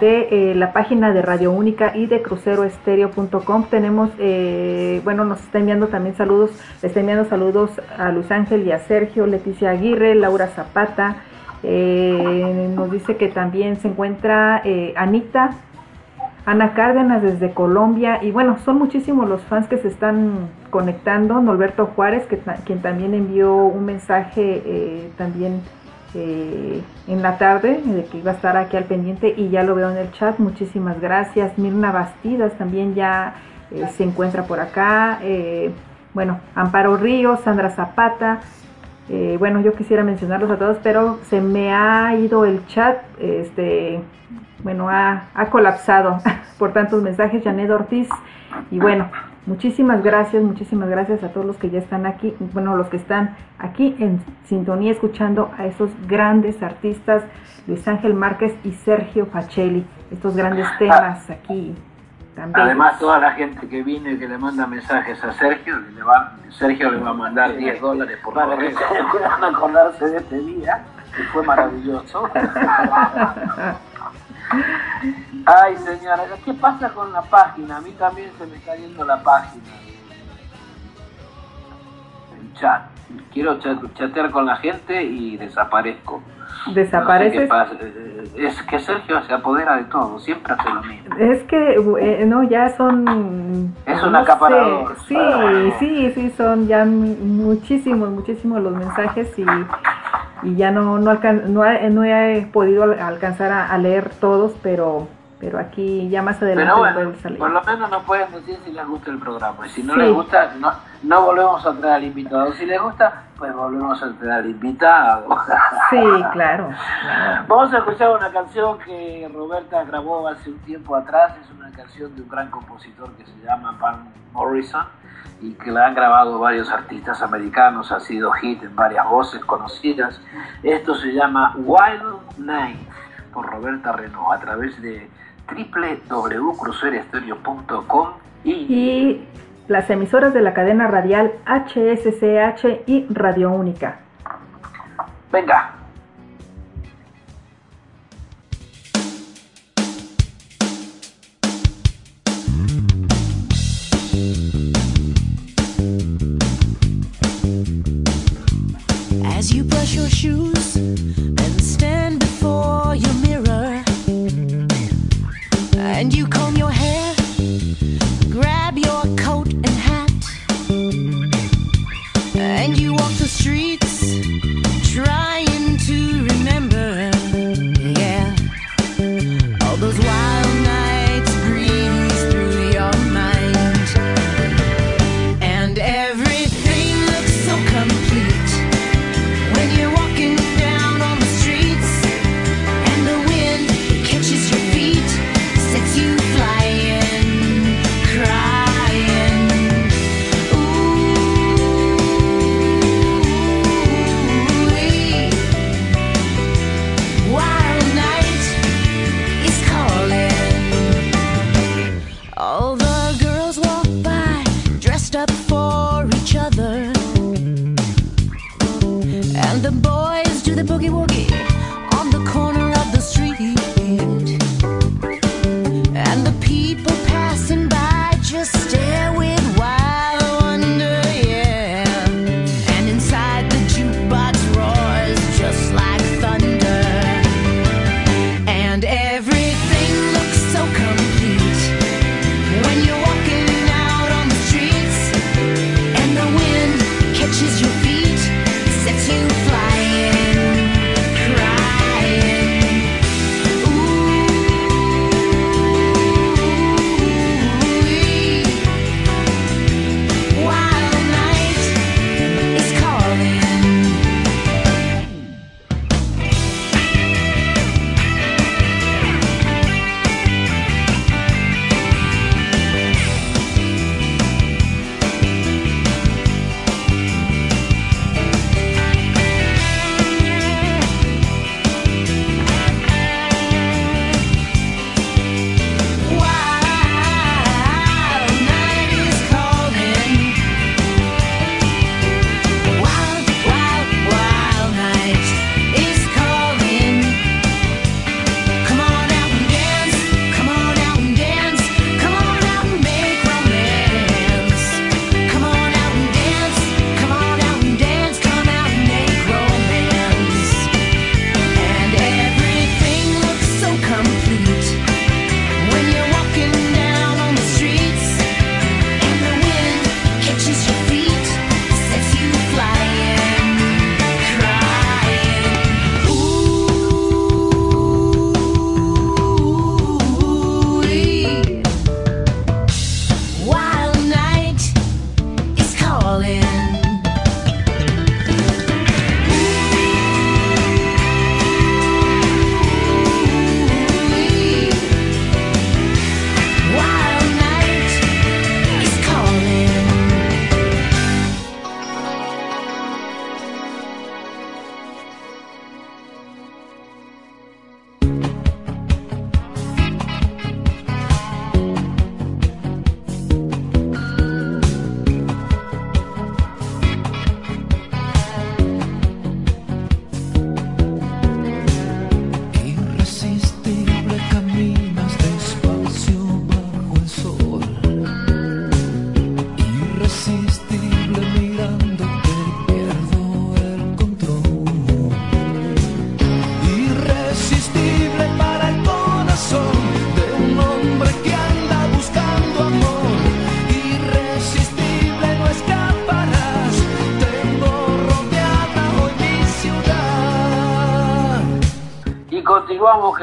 de eh, la página de Radio Única y de cruceroestereo.com. Tenemos, eh, bueno, nos está enviando también saludos, le está enviando saludos a Luis Ángel y a Sergio, Leticia Aguirre, Laura Zapata. nos dice que también se encuentra Anita Ana Cárdenas desde Colombia y bueno, son muchísimos los fans que se están conectando. Norberto Juárez, que quien también envió un mensaje eh, también eh, en la tarde, de que iba a estar aquí al pendiente y ya lo veo en el chat. Muchísimas gracias. Mirna Bastidas también ya eh, se encuentra por acá. bueno, Amparo Ríos, Sandra Zapata. bueno, yo quisiera mencionarlos a todos, pero se me ha ido el chat. Este, bueno, ha, colapsado *laughs* por tantos mensajes, Janet Ortiz. Y bueno, muchísimas gracias, muchísimas gracias a todos los que ya están aquí, bueno, los que están aquí en sintonía escuchando a esos grandes artistas, Luis Ángel Márquez y Sergio Pacelli, estos grandes temas aquí. También. Además, toda la gente que viene y que le manda mensajes a Sergio, le va, Sergio le va a mandar 10 dólares por favor. que puedan acordarse de este día, que fue maravilloso. *laughs* Ay, señora, ¿qué pasa con la página? A mí también se me está yendo la página. El chat. Quiero chatear con la gente y desaparezco. ¿Desaparece? es que Sergio se apodera de todo, siempre hace lo mismo. Es que, eh, no, ya son... Es un acaparador. Sí, sí, sí, son ya muchísimos, muchísimos los mensajes y y ya no, no, no, no, he podido alcanzar a, leer todos, pero pero aquí ya más adelante pero salir. Por lo menos nos pueden decir si les gusta el programa. Y si no les gusta, no, no volvemos a traer al invitado. Si les gusta, pues volvemos a traer al invitado. *laughs* Sí, claro, Vamos a escuchar una canción que Roberta grabó hace un tiempo atrás. Es una canción de un gran compositor que se llama Van Morrison y que la han grabado varios artistas americanos, ha sido hit en varias voces conocidas. Esto se llama Wild Night por Roberta Renault a través de www.crucerestereo.com y, y las emisoras de la cadena radial HSCH y Radio Única. Venga, As you brush your shoes and you call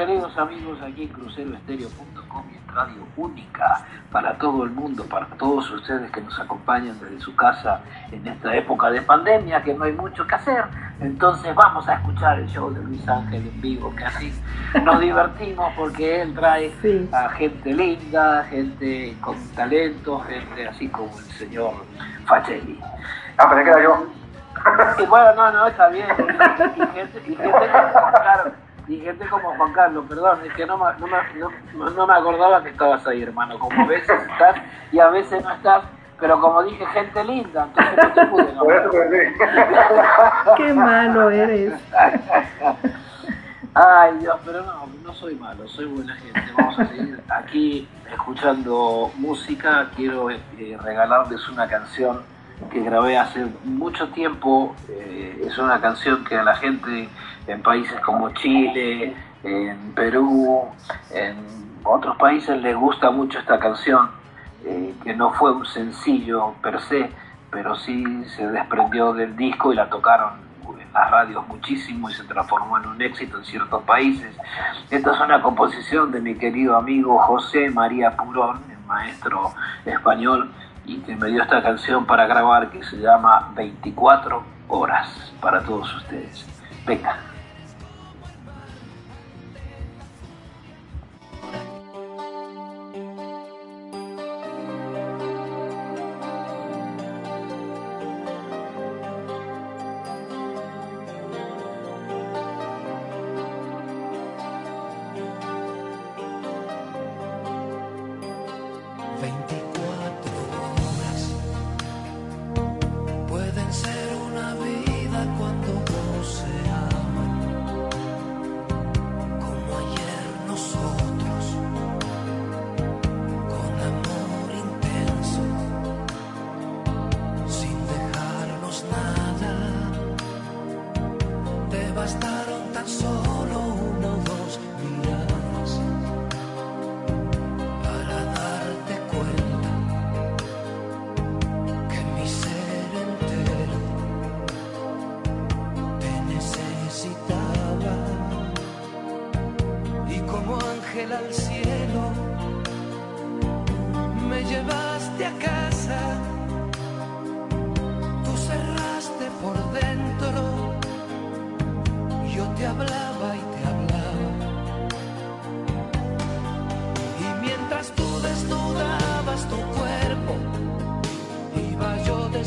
queridos amigos, aquí en cruceroestereo.com y en Radio Única para todo el mundo, para todos ustedes que nos acompañan desde su casa en esta época de pandemia, que no hay mucho que hacer. Entonces vamos a escuchar el show de Luis Ángel en vivo, que así nos *laughs* divertimos porque él trae a gente linda, gente con talento, gente así como el señor Facelli. Ah, pero que era yo. Y bueno, no, no, está bien. *laughs* Y, gente, y gente claro, y gente como Juan Carlos, perdón, es que no me, no, no, me acordaba que estabas ahí, hermano. Como a veces estás y a veces no estás, pero como dije, gente linda, entonces no te pude *laughs* *laughs* *laughs* Qué malo eres. Ay Dios, pero no, no soy malo, soy buena gente. Vamos a seguir aquí escuchando música. Quiero eh, regalarles una canción que grabé hace mucho tiempo. Eh, es una canción que a la gente en países como Chile, en Perú, en otros países les gusta mucho esta canción, eh, que no fue un sencillo per se, pero sí se desprendió del disco y la tocaron en las radios muchísimo y se transformó en un éxito en ciertos países. Esta es una composición de mi querido amigo José María Purón, el maestro español, y que me dio esta canción para grabar que se llama 24 horas para todos ustedes. Venga.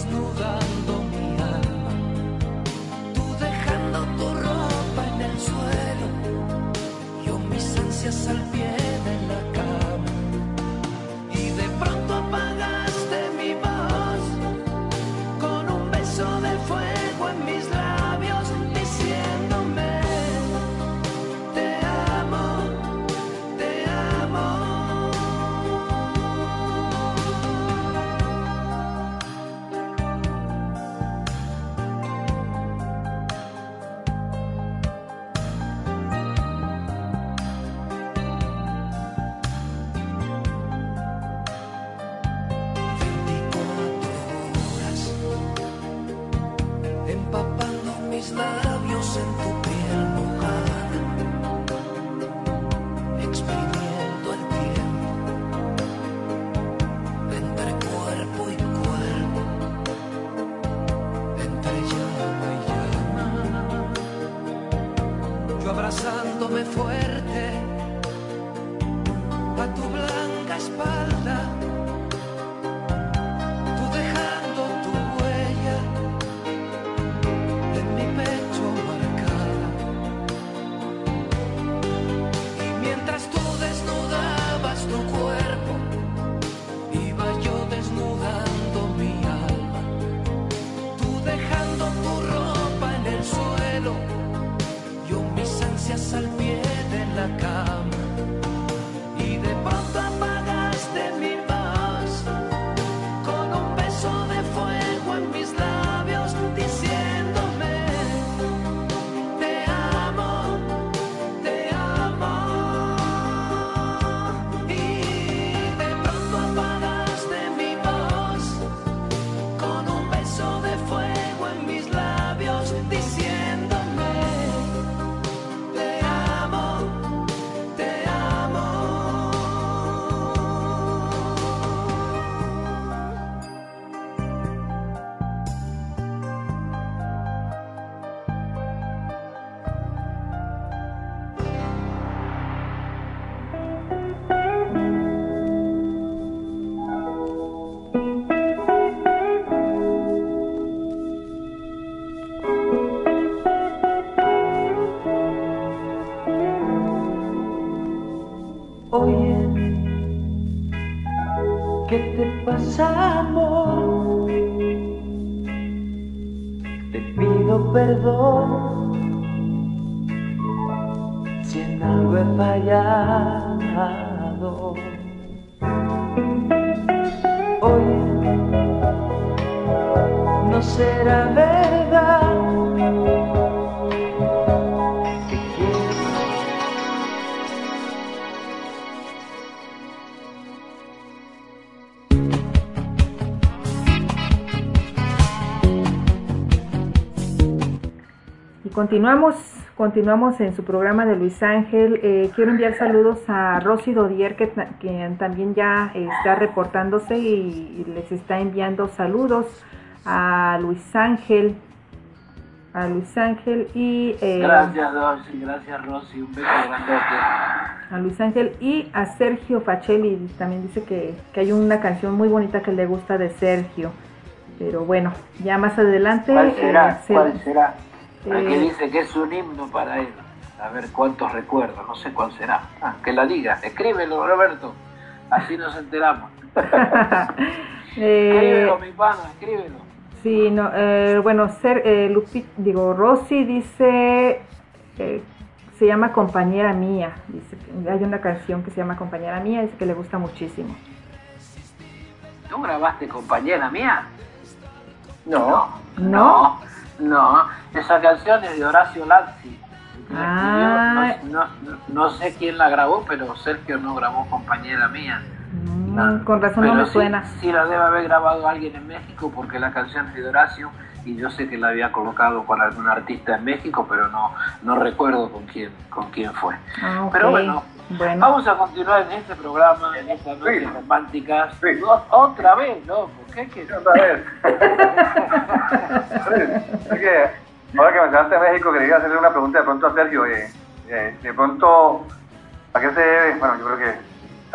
desnudando. Continuamos, continuamos en su programa de Luis Ángel. Eh, quiero enviar saludos a Rosy Dodier, que, ta- que también ya está reportándose y, y les está enviando saludos a Luis Ángel, a Luis Ángel y eh, Gracias, Rosy, gracias, Rosy. Un beso grandote. a Luis Ángel y a Sergio Facelli. También dice que, que hay una canción muy bonita que le gusta de Sergio. Pero bueno, ya más adelante. ¿Cuál eh, será? se- ¿Cuál será? Aquí eh, dice que es un himno para él. A ver cuántos recuerdos, no sé cuál será. Ah, que la diga, escríbelo, Roberto. Así nos enteramos. *laughs* eh, Escríbelo, mi pana, escríbelo. Sí, no, eh, bueno, ser, eh, Lupi- digo, Rosy dice, eh, se llama Compañera Mía, dice que hay una canción que se llama Compañera Mía, dice que le gusta muchísimo. ¿Tú grabaste compañera mía? No. ¿No? No, no. Esa canción es de Horacio Lazzi. el que la Ah. No, no- no sé quién la grabó, pero Sergio no grabó compañera mía. Mm, No. con razón no me sí- suena. Sí, la debe haber grabado alguien en México porque la canción es de Horacio y yo sé que la había colocado para algún artista en México, pero no, no recuerdo con quién, con quién fue. Ah. Pero bueno, Bueno, Vamos a continuar en este programa, en esta noche Sí. romántica. Sí. O- Otra vez, loco. ¿Qué quieres? Otra vez. *laughs* es que ahora que mencionaste México, quería hacerle una pregunta de pronto a Sergio. eh, eh, de pronto, ¿a qué se debe? Bueno, yo creo que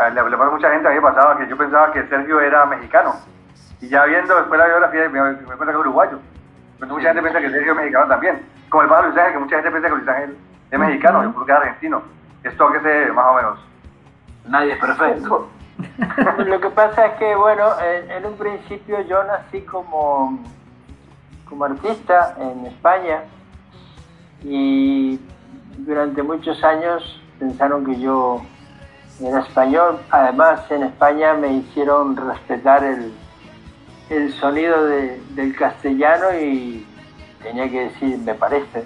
a le hablé a mucha gente, a mí me pasaba que yo pensaba que Sergio era mexicano. Y ya viendo después la biografía, me, me cuenta que es uruguayo. Pero mucha gente piensa que Sergio es mexicano también. Como el padre Luis Ángel, que mucha gente piensa que Luis Ángel es mexicano, yo creo que es argentino. ¿Esto a qué se debe, más o menos? Nadie es perfecto. *laughs* Lo que pasa es que, bueno, en, un principio yo nací como, como artista en España y durante muchos años pensaron que yo era español. Además, en España me hicieron respetar el, el sonido de- del castellano y tenía que decir, me parece,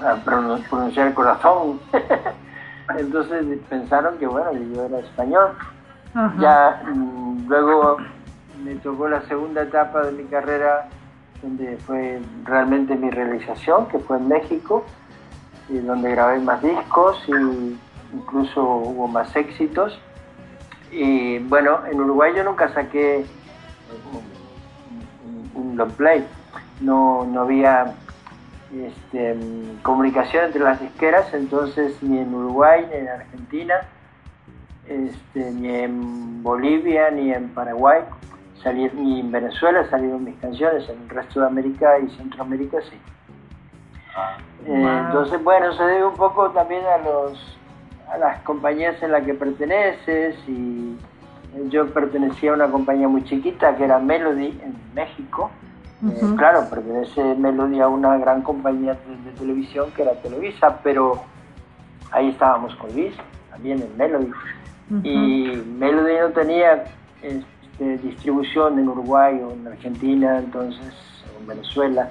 a pronun- pronunciar corazón. *laughs* Entonces pensaron que, bueno, que yo era español. Ya mm, luego me tocó la segunda etapa de mi carrera, donde fue realmente mi realización, que fue en México, y donde grabé más discos y incluso hubo más éxitos. Y bueno, en Uruguay yo nunca saqué un, un- un long play, no, no había este, mm, comunicación entre las disqueras, entonces ni en Uruguay ni en Argentina este, ni en Bolivia ni en Paraguay, salir, ni en Venezuela salieron mis canciones, en el resto de América y Centroamérica sí. Eh, Wow. Entonces, bueno, se debe un poco también a los a las compañías en las que perteneces y yo pertenecía a una compañía muy chiquita que era Melody en México. Claro, pertenece Melody a una gran compañía de, de televisión que era Televisa, pero ahí estábamos con Luis, también en Melody. Y Melody no tenía este, distribución en Uruguay o en Argentina, entonces, o en Venezuela.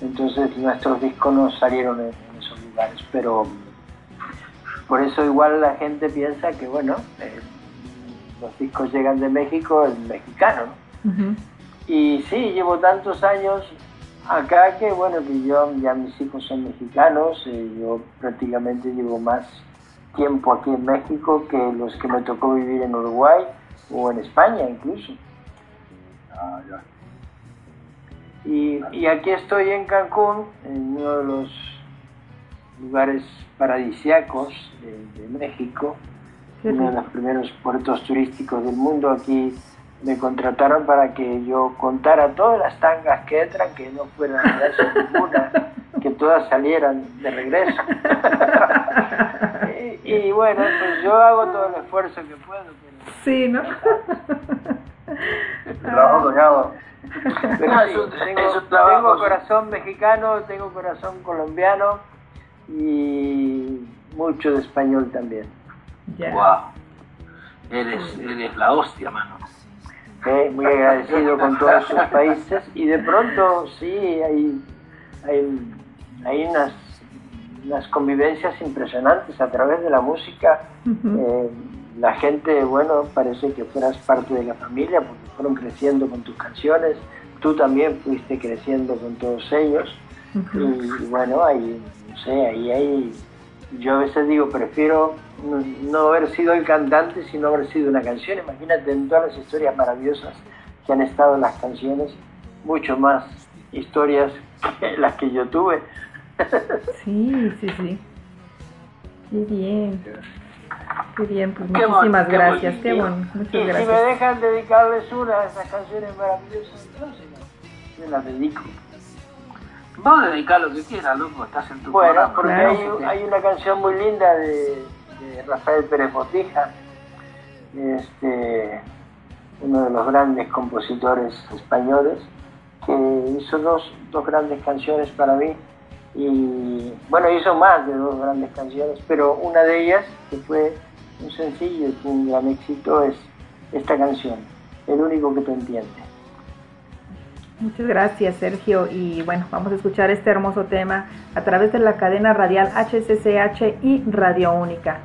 Entonces nuestros discos no salieron en, en esos lugares, pero por eso igual la gente piensa que, bueno, eh, los discos llegan de México, el mexicano, ¿no? Y sí, llevo tantos años acá que bueno, que yo, ya mis hijos son mexicanos, y yo prácticamente llevo más tiempo aquí en México que los que me tocó vivir en Uruguay o en España incluso. Ah, ya. Y, y aquí estoy en Cancún, en uno de los lugares paradisiacos de, de México, uno de los primeros puertos turísticos del mundo. Aquí me contrataron para que yo contara todas las tangas que entran, que no fueran regreso ninguna, *laughs* que todas salieran de regreso. *laughs* y, y bueno, pues yo hago todo el esfuerzo que puedo, pero Sí, ¿no? El *laughs* trabajo soñado. tengo, corazón mexicano, tengo corazón colombiano y mucho de español también. Wow. Eres, eres la hostia, mano. Muy agradecido con todos sus países. Y de pronto sí hay, hay, hay unas, unas convivencias impresionantes a través de la música. Eh, la gente, bueno, parece que fueras parte de la familia porque fueron creciendo con tus canciones, tú también fuiste creciendo con todos ellos. Y, bueno, ahí, no sé, ahí hay, yo a veces digo, prefiero no, haber sido el cantante, sino haber sido una canción, imagínate en todas las historias maravillosas que han estado en las canciones, mucho más historias *laughs* que las que yo tuve. *laughs* sí, sí, sí. Qué bien. Qué bien, pues muchísimas gracias. Qué bueno, muchas y gracias. Si me dejan dedicarles una de esas canciones maravillosas, entonces me las dedico. Vos dedicar lo que quieras, loco, estás en tu Bueno, porque hay, hay, una canción muy linda de, de Rafael Pérez Botija, este, uno de los grandes compositores españoles, que hizo dos, dos grandes canciones para mí y bueno, hizo más de dos grandes canciones, pero una de ellas, que fue un sencillo y un gran éxito, es esta canción, El único que te entiende. Muchas gracias, Sergio. Y bueno, vamos a escuchar este hermoso tema a través de la cadena radial HCCH y Radio Única.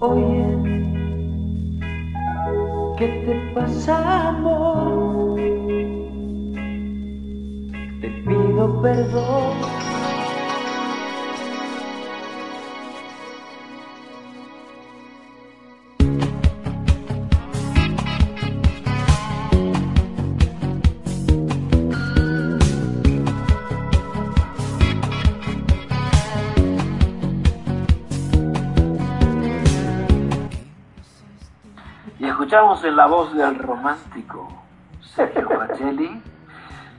Oye, ¿qué te pasa, amor? Te pido perdón. Escuchamos en la voz del romántico Sergio Pacelli,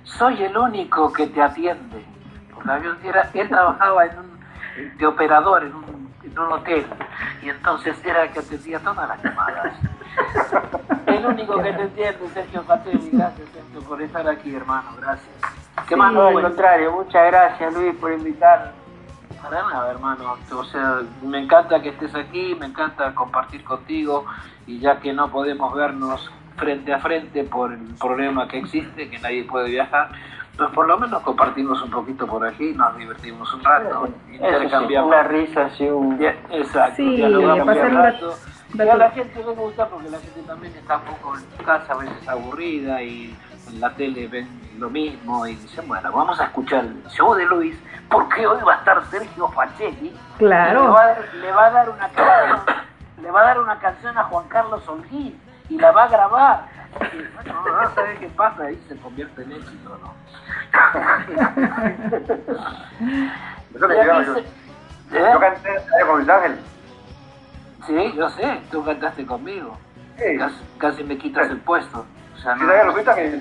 soy el único que te atiende. Porque era, él trabajaba en un, de operador en un, en un hotel y entonces era el que atendía todas las llamadas. el único que te entiende, Sergio Pacelli. Gracias, Sergio, por estar aquí, hermano. Gracias. ¿Qué más? No, al contrario, muchas gracias, Luis, por invitarme. Para nada, hermano. O sea, me encanta que estés aquí, me encanta compartir contigo y ya que no podemos vernos frente a frente por el problema que existe, que nadie puede viajar, pues por lo menos compartimos un poquito por aquí, nos divertimos un rato, intercambiamos. una risa, sí, un... exacto, sí, dialogamos un rato. Y a la gente le gusta porque la gente también está un poco en casa a veces aburrida y en la tele ven lo mismo y dicen, bueno, vamos a escuchar el show de Luis porque hoy va a estar Sergio Facelli. Claro. Le va, a dar una canción, le va a dar una canción a Juan Carlos Olguín y la va a grabar. bueno, no, a saber qué pasa ahí se convierte en éxito, ¿no? *laughs* yo, ¿Eh? yo canté con Luis Ángel. Sí, yo sé, tú cantaste conmigo. Casi, casi me quitas el puesto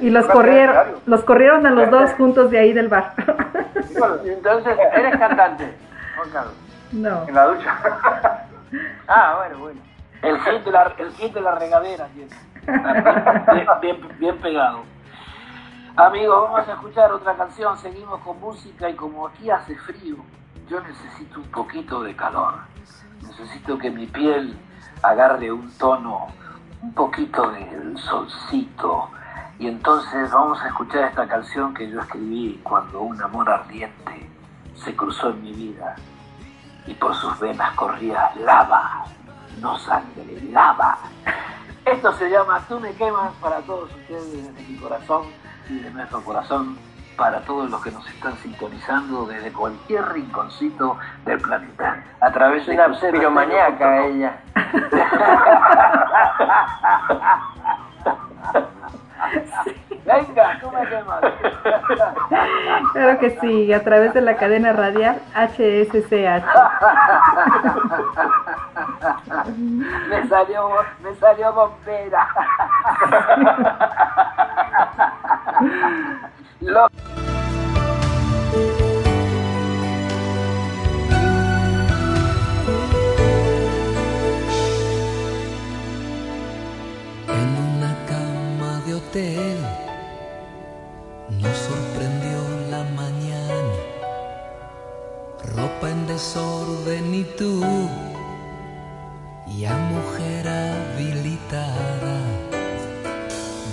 y los corrieron, los corrieron a los dos juntos de ahí del bar. *laughs* Entonces, ¿eres cantante, No. En la ducha. *laughs* ah, bueno, bueno. El hit de la, el hit de la regadera, bien, bien, pegado. Amigos, vamos a escuchar otra canción, seguimos con música y como aquí hace frío, yo necesito un poquito de calor. Necesito que mi piel agarre un tono un poquito del solcito. Y entonces vamos a escuchar esta canción que yo escribí cuando un amor ardiente se cruzó en mi vida y por sus venas corría lava, no sangre, lava. Esto se llama Tú me quemas para todos ustedes desde mi corazón y de nuestro corazón para todos los que nos están sintonizando desde cualquier rinconcito del planeta. A través de una piromaníaca ella. *laughs* Venga, tú me quemas. Claro que sí, a través de la cadena radial HSCH. me salió, me salió bombera. Lo *laughs* nos sorprendió la mañana, ropa en desorden y tú, ya mujer habilitada,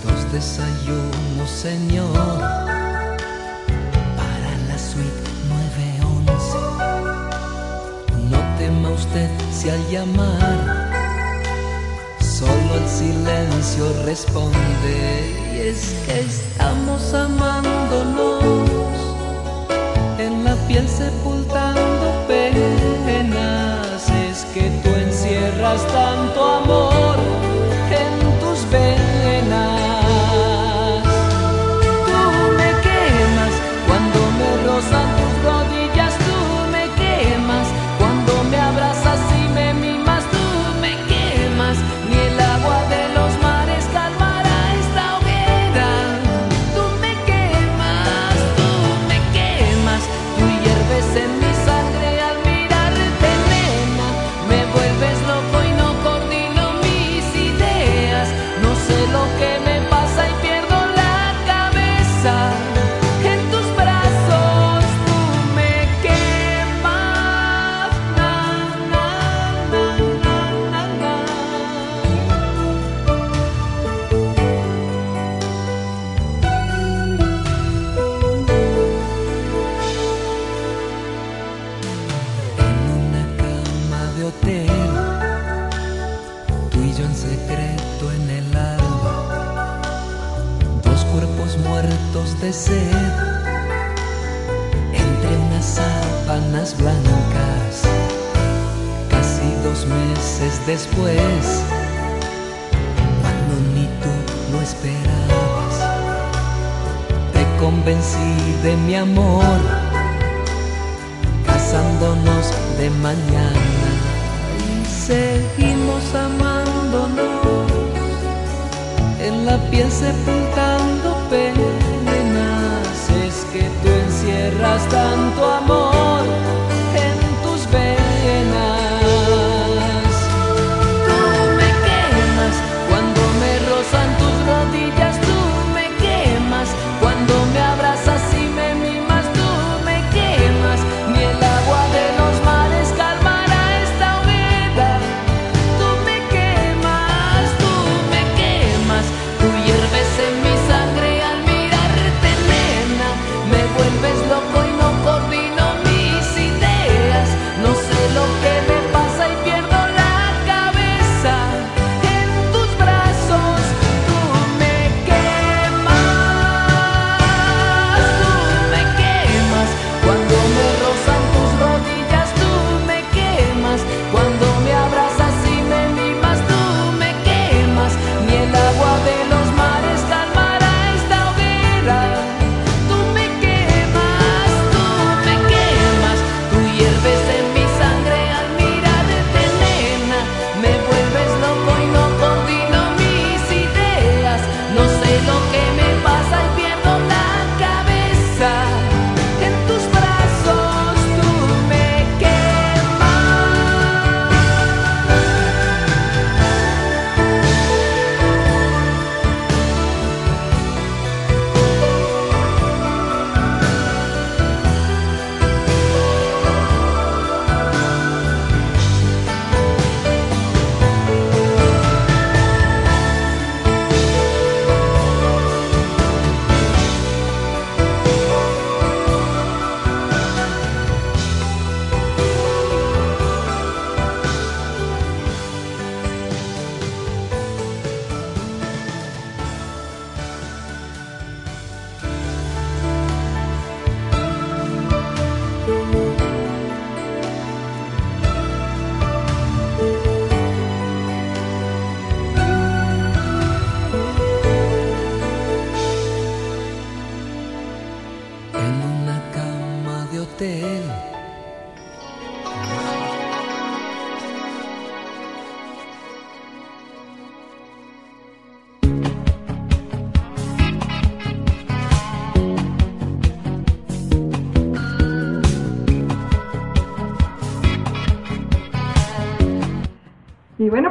dos desayunos, señor, para la suite 911. No tema usted si al llamar Solo el silencio responde. Y es que estamos amándonos. En la piel sepultando penas. Es que tú encierras tanto amor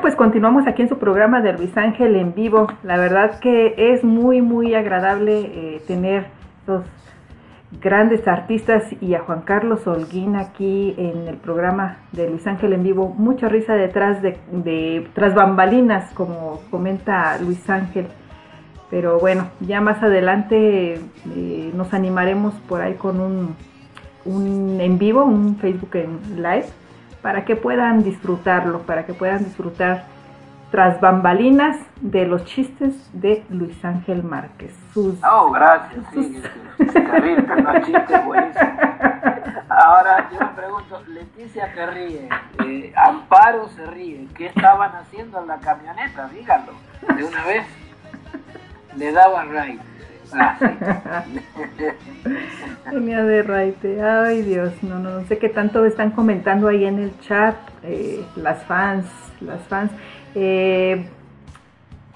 pues continuamos aquí en su programa de Luis Ángel en vivo. La verdad que es muy, muy agradable eh, tener estos grandes artistas y a Juan Carlos Holguín aquí en el programa de Luis Ángel en vivo. Mucha risa detrás de, de tras bambalinas, como comenta Luis Ángel. Pero bueno, ya más adelante eh, nos animaremos por ahí con un, un en vivo, un Facebook en live, para que puedan disfrutarlo, para que puedan disfrutar tras bambalinas de los chistes de Luis Ángel Márquez. Sus Oh, gracias, sí, es terrible, pero no es chiste, buenísimo. Ahora yo me pregunto, Leticia que ríe, eh, Amparo se ríe, ¿qué estaban haciendo en la camioneta? Díganlo, de una vez. Le daban right. Tenía de raite. Ay, Dios, no, no, no sé qué tanto están comentando ahí en el chat. eh, las fans, las fans. Eh,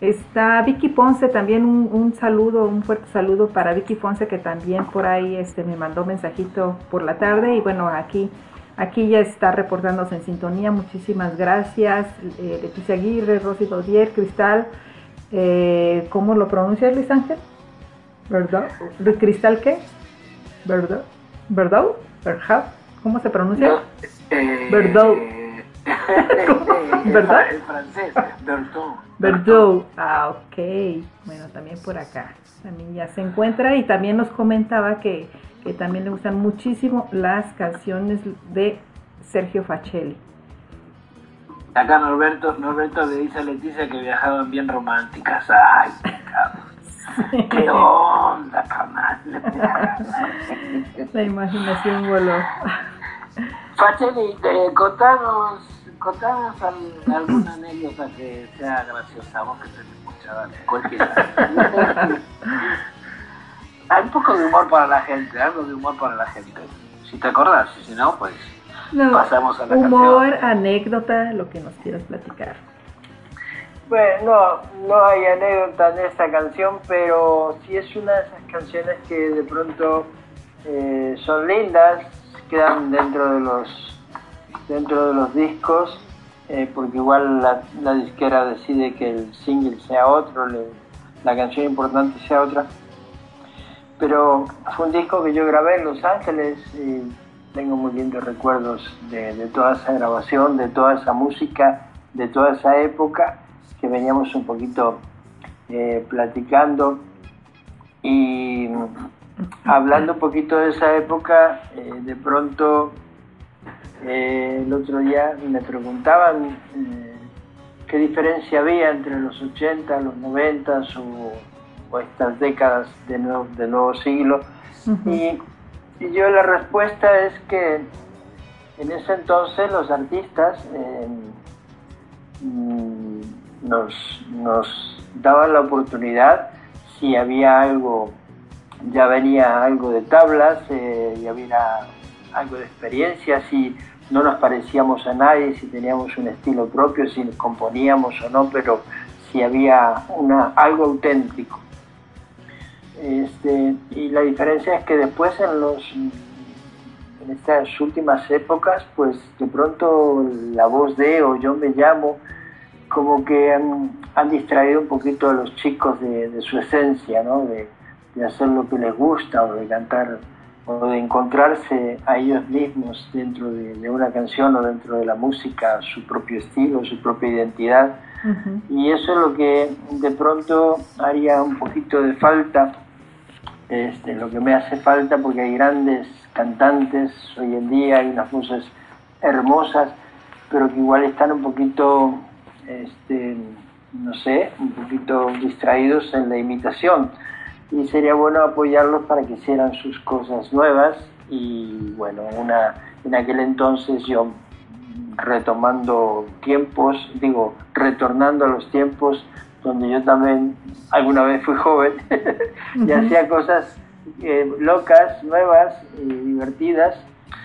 está Vicky Ponce también, un, un saludo, un fuerte saludo para Vicky Ponce que también por ahí este, me mandó mensajito por la tarde. Y bueno, aquí, aquí ya está reportándose en sintonía. Muchísimas gracias. Eh, Leticia Aguirre, Rosy Dodier, Cristal. Eh, ¿Cómo lo pronuncias, Luis Ángel? ¿Verdad? ¿Cristal qué? ¿Verdad? ¿Verdad? ¿Verdad? ¿Cómo se pronuncia? No, eh, Verdad. *laughs* el- ¿Verdad? El francés, Berton. Verdú. Ah, ok. Bueno, también por acá. También ya se encuentra y también nos comentaba que, que también le gustan muchísimo las canciones de Sergio Facelli. Acá Norberto, Norberto le dice a Leticia que viajaban bien románticas. Ay, pecado. ¿Qué onda, carnal? La imaginación voló. Facheli, eh, contanos, contanos al- alguna anécdota que sea graciosa, vos que tenés mucha, dale, cualquiera. *laughs* Hay un poco de humor para la gente, algo de humor para la gente. Si te acordás, y si no, pues No, Pasamos a la humor, canción. anécdota, lo que nos quieras platicar. Bueno, no, no hay anécdota en esta canción, pero sí es una de esas canciones que de pronto eh, son lindas, quedan dentro de los dentro de los discos, eh, porque igual la, disquera decide que el single sea otro, la canción importante sea otra. Pero fue un disco que yo grabé en Los Ángeles y tengo muy lindos recuerdos de, de toda esa grabación, de toda esa música, de toda esa época que veníamos un poquito eh, platicando y hablando un poquito de esa época, eh, de pronto eh, el otro día me preguntaban qué diferencia había entre los 80, los 90 o, o estas décadas de nuevo, de nuevo siglo. Y, y yo la respuesta es que en ese entonces los artistas mm, nos, nos daban la oportunidad si había algo, ya venía algo de tablas, eh, ya había algo de experiencia, si no nos parecíamos a nadie, si teníamos un estilo propio, si componíamos o no, pero si había una, algo auténtico. Este, y la diferencia es que después en los en estas últimas épocas, pues de pronto la voz de o yo me llamo, como que han, han distraído un poquito a los chicos de, de su esencia, ¿no? De, de hacer lo que les gusta o de cantar o de encontrarse a ellos mismos dentro de, de una canción o dentro de la música, su propio estilo, su propia identidad. Y eso es lo que de pronto haría un poquito de falta, este, lo que me hace falta porque hay grandes cantantes hoy en día, hay unas voces hermosas, pero que igual están un poquito, este, no sé, un poquito distraídos en la imitación. Y sería bueno apoyarlos para que hicieran sus cosas nuevas y bueno, una, en aquel entonces yo retomando tiempos, digo, retornando a los tiempos donde yo también alguna vez fui joven *laughs* y hacía cosas eh, locas, nuevas y divertidas.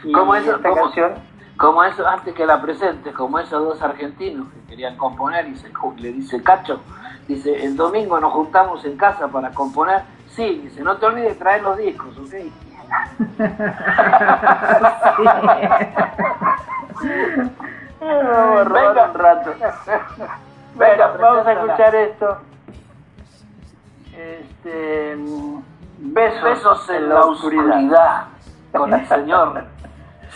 Y ¿Cómo eso? esta ¿Cómo? canción, Como eso, antes que la presente, como esos dos argentinos que querían componer y se, le dice Cacho, dice, el domingo nos juntamos en casa para componer, sí, dice, no te olvides de traer los discos, ¿ok? *laughs* robar Venga. un rato. *laughs* Venga, Bueno, vamos a escuchar esto. Este, mm, besos, Besos en la oscuridad con el señor *laughs*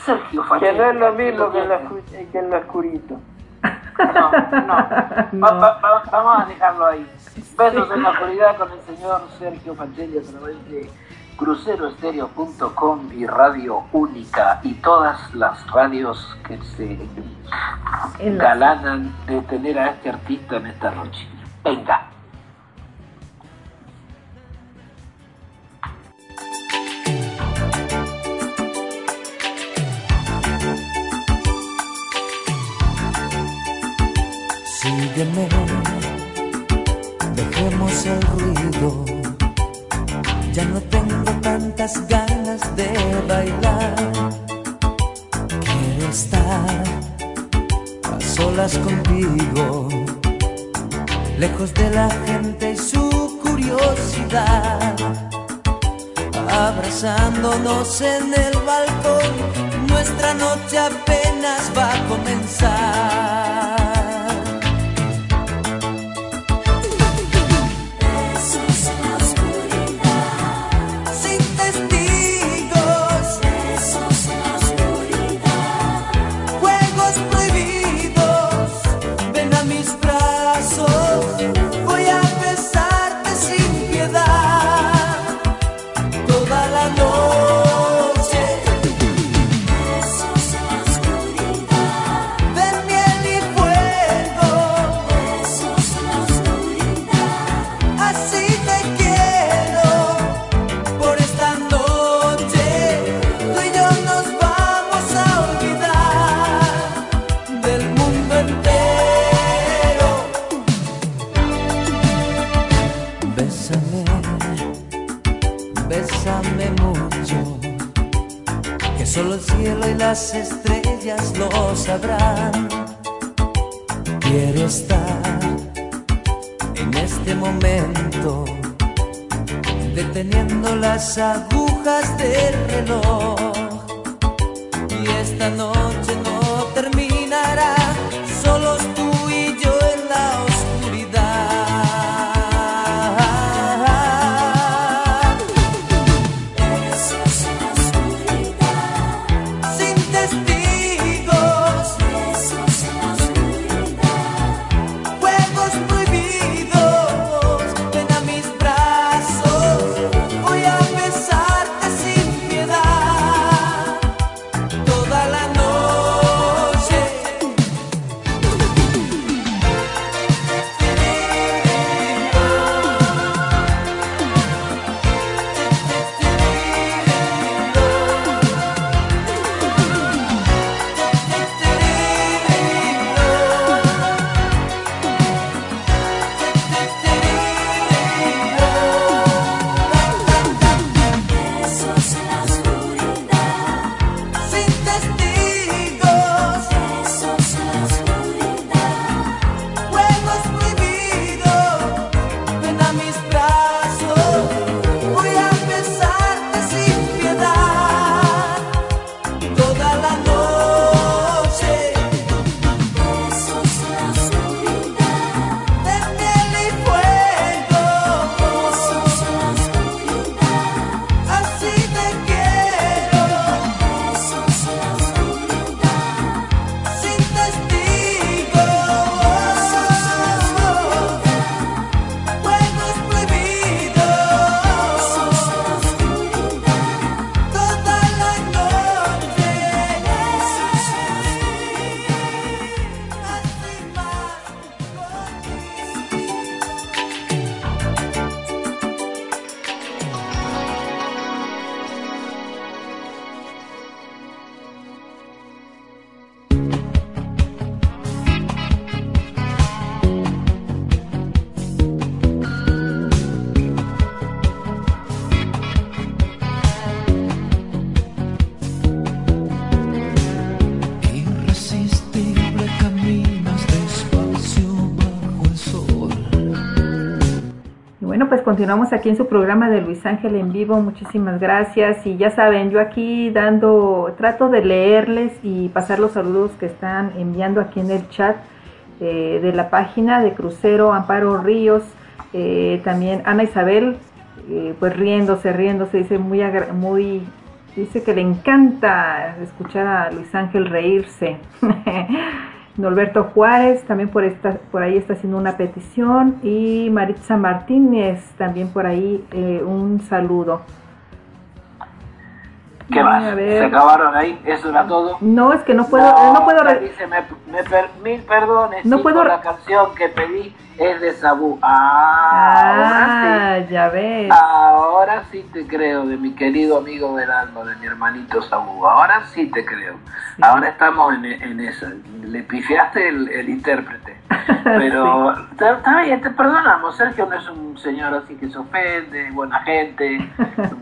Sergio Que no es lo mismo que en lo, oscu- que en lo oscurito. No, no. *laughs* No. Va- va- va- vamos a dejarlo ahí. Besos en la oscuridad con el señor Sergio Fancelli a través de cruceroestereo.com y Radio Única y todas las radios que se la- galanan de tener a este artista en esta noche. Venga. Sígueme, dejemos el ruido. Ya no tengo tantas ganas de bailar. Quiero estar a solas contigo, lejos de la gente y su curiosidad. Abrazándonos en el balcón, nuestra noche apenas va a comenzar. Las estrellas lo sabrán. Quiero estar en este momento, deteniendo las agujas del reloj. Continuamos aquí en su programa de Luis Ángel en vivo. Muchísimas gracias. Y ya saben, yo aquí dando, trato de leerles y pasar los saludos que están enviando aquí en el chat eh, de la página de Crucero Amparo Ríos. Eh, también Ana Isabel, eh, pues riéndose, riéndose, dice muy, muy, dice que le encanta escuchar a Luis Ángel reírse. *laughs* Norberto Juárez también por, esta, por ahí está haciendo una petición y Maritza Martínez también por ahí eh, un saludo. ¿Qué más? ¿Se acabaron ahí? ¿Eso era todo? No, es que no puedo, no, puedo, Dice, me, me per- mil perdones, No puedo la canción que pedí es de Sabú. Ah, ahora Ah, ya ves. sí. Ahora sí te creo, de mi querido amigo del alma, de mi hermanito Sabú. Ahora sí te creo. Ahora estamos en, en eso. Le pifiaste el, el intérprete. *laughs* Pero está está bien, te perdonamos. Sergio no es un señor así que se ofende, buena gente.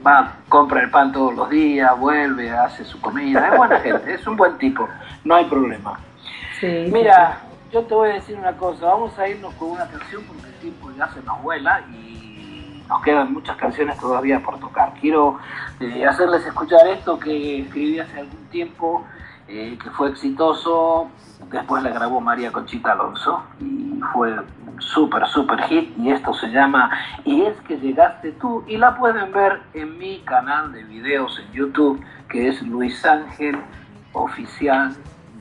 Va, compra el pan todos los días, vuelve, hace su comida. Es buena gente, es un buen tipo. No hay problema. Sí, Mira, yo te voy a decir una cosa, vamos a irnos con una canción porque el tiempo ya se nos vuela y nos quedan muchas canciones todavía por tocar. Quiero eh, hacerles escuchar esto que escribí hace algún tiempo, eh, que fue exitoso, después la grabó María Conchita Alonso y fue súper, súper hit y esto se llama Y es que llegaste tú y la pueden ver en mi canal de videos en YouTube que es Luis Ángel Oficial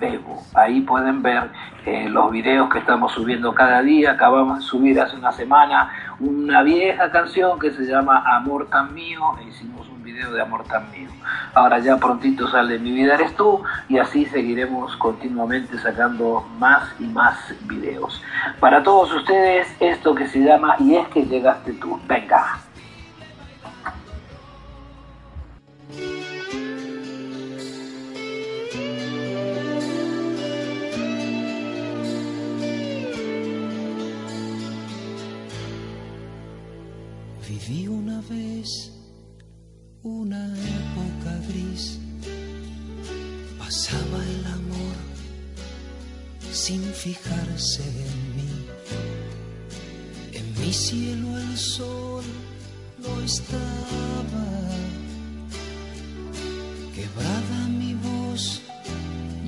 Bebo. Ahí pueden ver eh, los videos que estamos subiendo cada día. Acabamos de subir hace una semana una vieja canción que se llama Amor tan mío e hicimos un video de Amor tan mío. Ahora ya prontito sale Mi vida eres tú y así seguiremos continuamente sacando más y más videos. Para todos ustedes esto que se llama Y es que llegaste tú. Venga. Vez una época gris Pasaba el amor sin fijarse en mí. En mi cielo el sol no estaba. Quebrada mi voz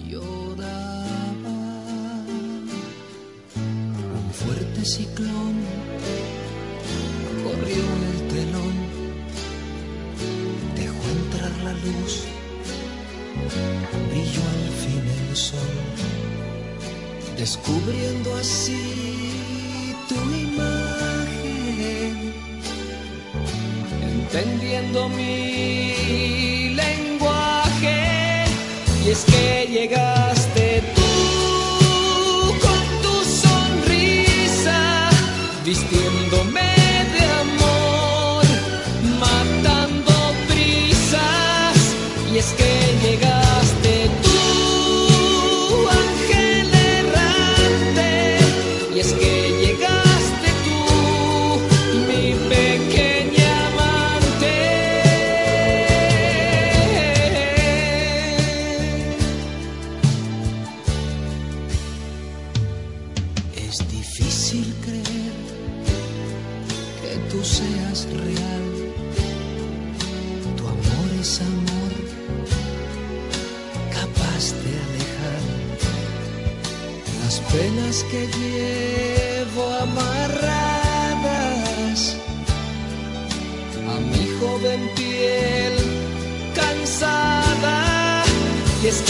lloraba. Un fuerte ciclón corrió dejó entrar la luz, brilló al fin el sol, descubriendo así tu imagen, entendiendo mi lenguaje, y es que llegaste tú con tu sonrisa, Y es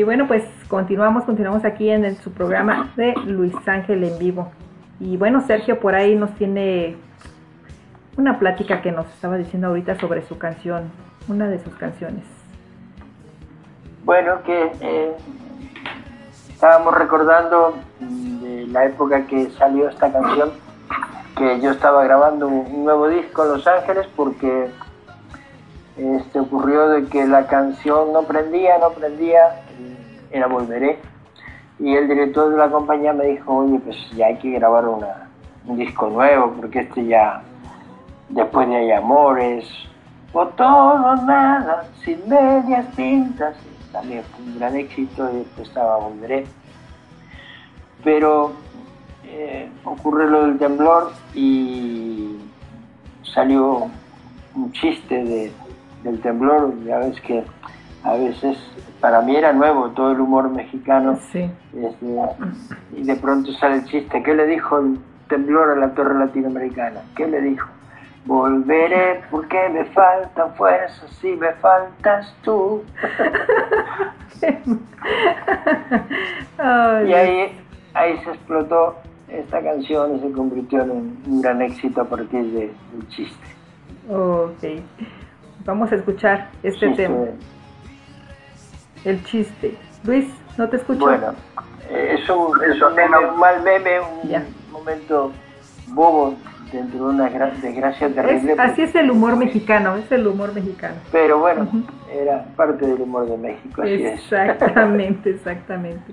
Y bueno, pues continuamos, continuamos aquí en el- su programa de Luis Ángel en vivo. Y bueno, Sergio por ahí nos tiene una plática que nos estaba diciendo ahorita sobre su canción, una de sus canciones. Bueno, que eh, estábamos recordando de la época que salió esta canción que yo estaba grabando un nuevo disco en Los Ángeles porque este, ocurrió de que la canción no prendía, no prendía, era Volveré. Y el director de la compañía me dijo, oye, pues ya hay que grabar un disco nuevo, porque este ya, después de Hay Amores, o todo nada, sin medias tintas, también fue un gran éxito y después estaba Volveré. Pero eh, ocurre lo del temblor y salió un chiste de, del temblor, ya ves que a veces para mí era nuevo todo el humor mexicano Sí. este, y de pronto sale el chiste, ¿qué le dijo el temblor a la torre latinoamericana? ¿Qué le dijo? Volveré porque me faltan fuerzas y me faltas tú. *laughs* Y ahí, ahí se explotó esta canción y se convirtió en un, gran éxito a partir de- del chiste. Ok. Vamos a escuchar este Chiste. tema, el chiste. Luis, ¿no te escucho? Bueno, es un, es un meme, un mal meme, un Ya. momento bobo dentro de una gra- desgracia terrible. Es- así es el humor mexicano, es el humor mexicano. Pero bueno, era parte del humor de México, así es. Exactamente, exactamente.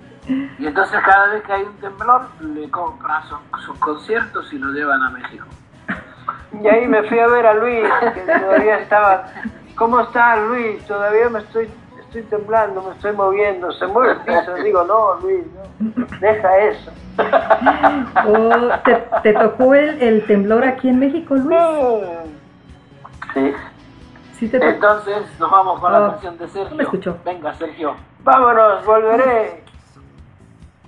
Y entonces cada vez que hay un temblor, le compran sus, sus conciertos y lo llevan a México. Y ahí me fui a ver a Luis, que todavía estaba. ¿Cómo está Luis? Todavía me estoy, estoy temblando, me estoy moviendo. Se mueve el piso. *laughs* Digo, no, Luis, no. Deja eso. *laughs* Oh, ¿te, te tocó el, el temblor aquí en México, Luis? Sí. Sí te tocó. Entonces nos vamos con Oh, la canción de no Sergio. me escuchó. Venga, Sergio. Vámonos, volveré.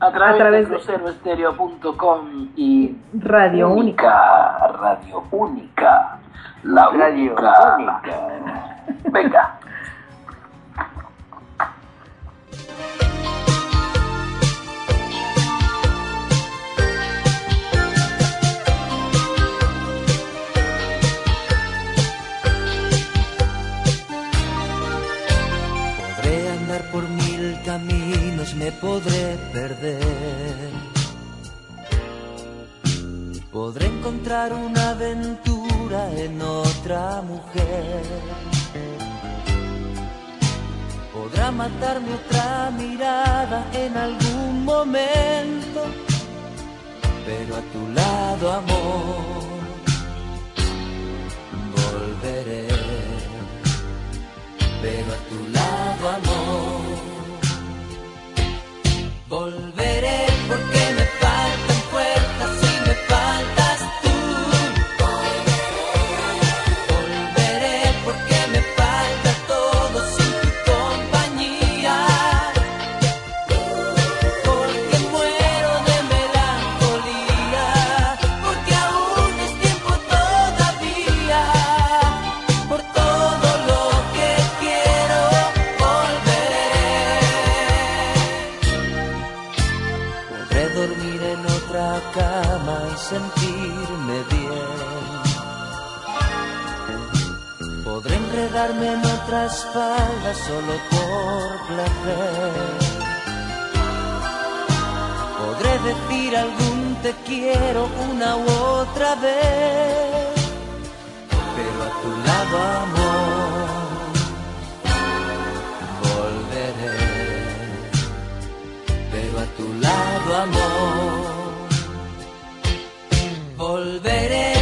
A través, través de de- cruceroestereo.com y Radio única. Radio única. La Radio única. única. Venga. Caminos, me podré perder. Podré encontrar una aventura en otra mujer. Podrá matarme otra mirada en algún momento, pero a tu lado, amor, volveré pero a tu lado, amor. Volveré espalda solo por placer. Podré decir algún te quiero una u otra vez, pero a tu lado amor volveré, pero a tu lado amor volveré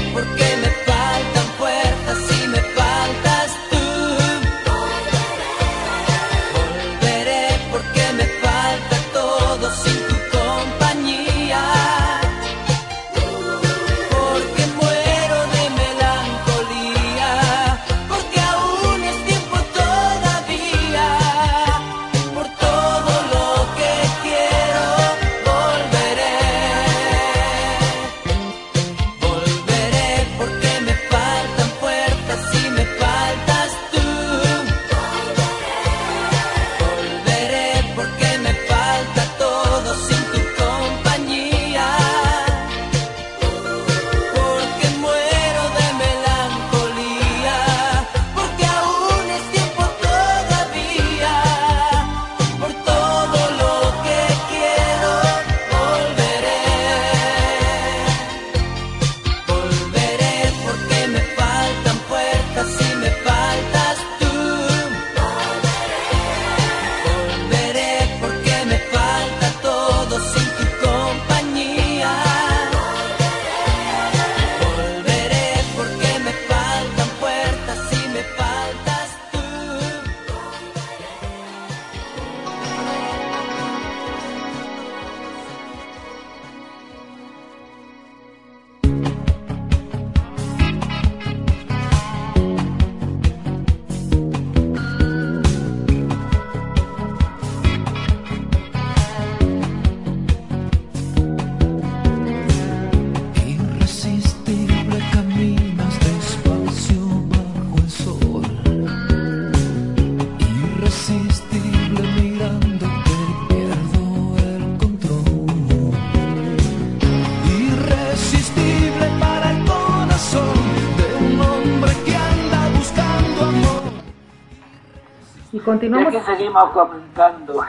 continuamos. Y aquí seguimos comentando. *laughs*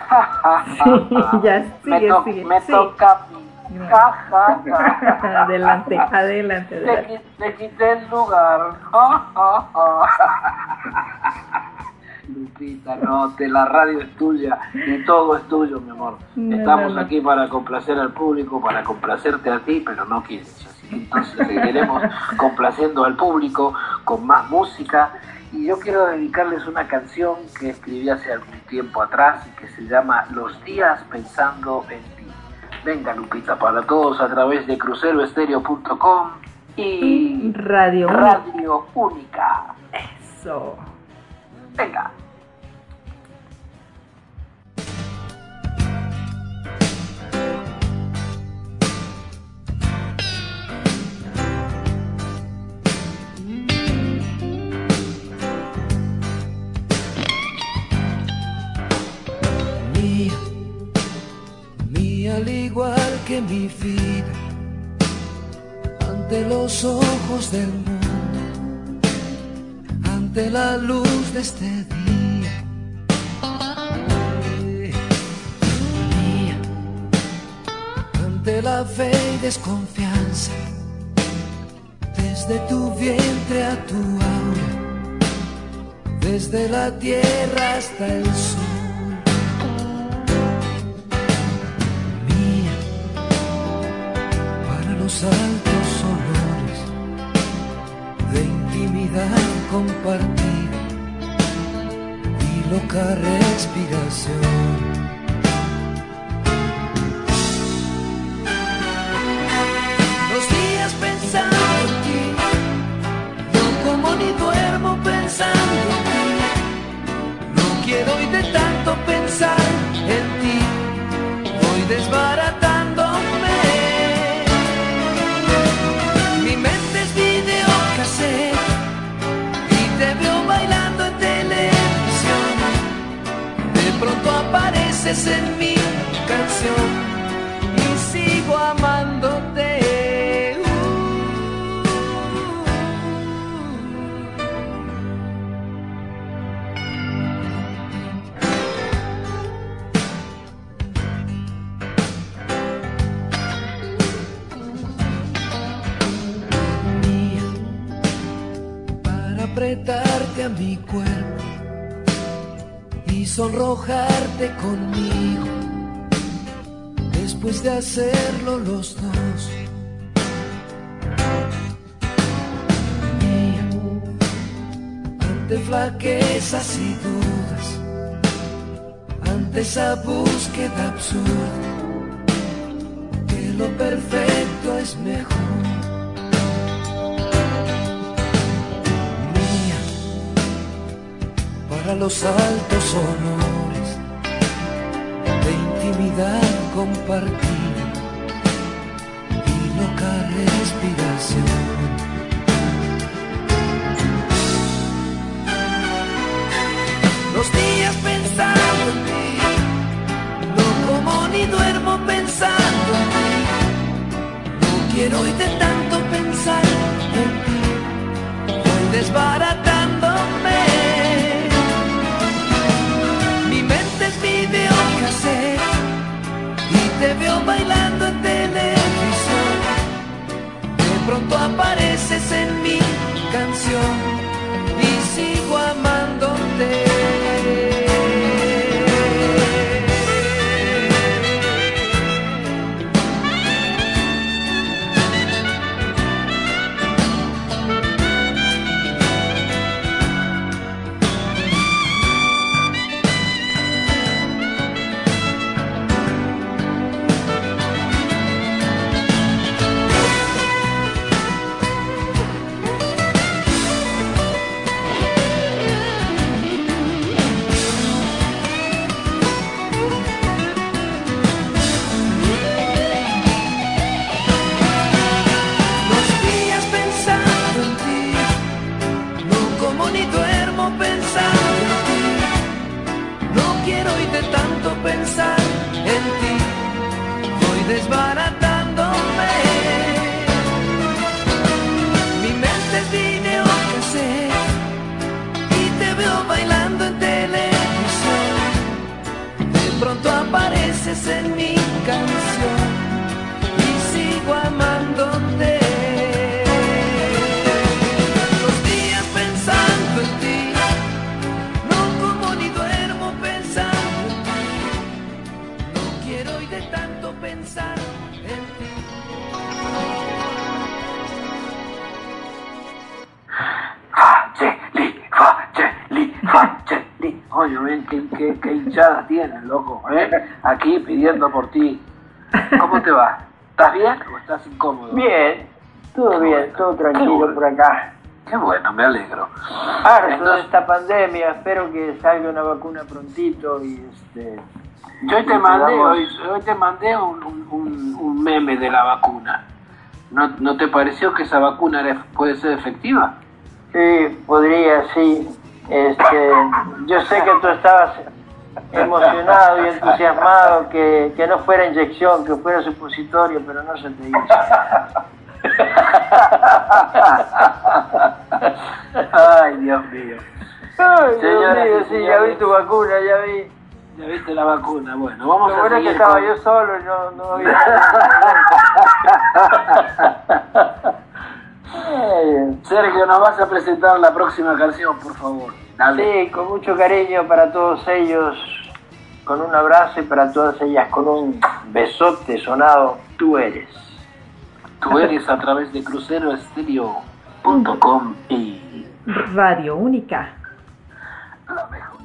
sí, ya sigue, me, to sigue. me sí. toca Ja, ja, ja. *laughs* adelante, adelante, adelante. Le, quité el lugar. *laughs* Lupita, no, te, la radio es tuya y todo es tuyo, mi amor. No, Estamos no, aquí para complacer al público, para complacerte a ti, pero no quieres. Así que entonces seguiremos complaciendo al público con más música. Y yo quiero dedicarles una canción que escribí hace algún tiempo atrás y que se llama Los días pensando en ti. Venga, Lupita, para todos a través de cruceroestereo.com y Radio. Radio Única. Eso. Venga. Al igual que mi vida, ante los ojos del mundo, ante la luz de este día. Mía, ante la fe y desconfianza, desde tu vientre a tu aura, desde la tierra hasta el sol. Los altos olores de intimidad compartida y loca respiración. Los días pensando en ti, no como ni duermo pensando en ti. No quiero hoy de tanto pensar en ti voy desbaratándome. Apareces en mi canción y sigo amándote. para apretarte a mi cuerpo sonrojarte conmigo después de hacerlo los dos. Mía, ante flaquezas y dudas, ante esa búsqueda absurda, que lo perfecto es mejor. Para los altos honores de intimidad compartida y loca respiración. Los días pensando en ti, no como ni duermo pensando en ti. No quiero hoy de tanto pensar en ti voy desbaratándome. Te veo bailando en televisión. De pronto apareces tienes, loco? ¿eh? Aquí pidiendo por ti. ¿Cómo te va? ¿Estás bien o estás incómodo? Bien, todo bien, todo tranquilo por acá. Qué bueno, me alegro. Harto de esta pandemia, espero que salga una vacuna prontito y este... Yo hoy te mandé, hoy, hoy te mandé un, un- un- un meme de la vacuna. ¿No, ¿No te pareció que esa vacuna era- puede ser efectiva? Sí, podría, sí. Este, yo sé que tú estabas emocionado y entusiasmado que, que no fuera inyección, que fuera supositorio, pero no se te hizo. Ay, Dios mío. Ay, Dios mío, sí, ya vi tu vacuna, ya vi. ¿Ya viste la vacuna? Bueno, vamos Lo a bueno es que estaba con- yo solo y no, no había *laughs* Sergio, nos vas a presentar la próxima canción, por favor. Dale. Sí, con mucho cariño para todos ellos, con un abrazo y para todas ellas con un besote sonado, tú eres. Tú eres a través de cruceroestereo.com y Radio Única. la mejor.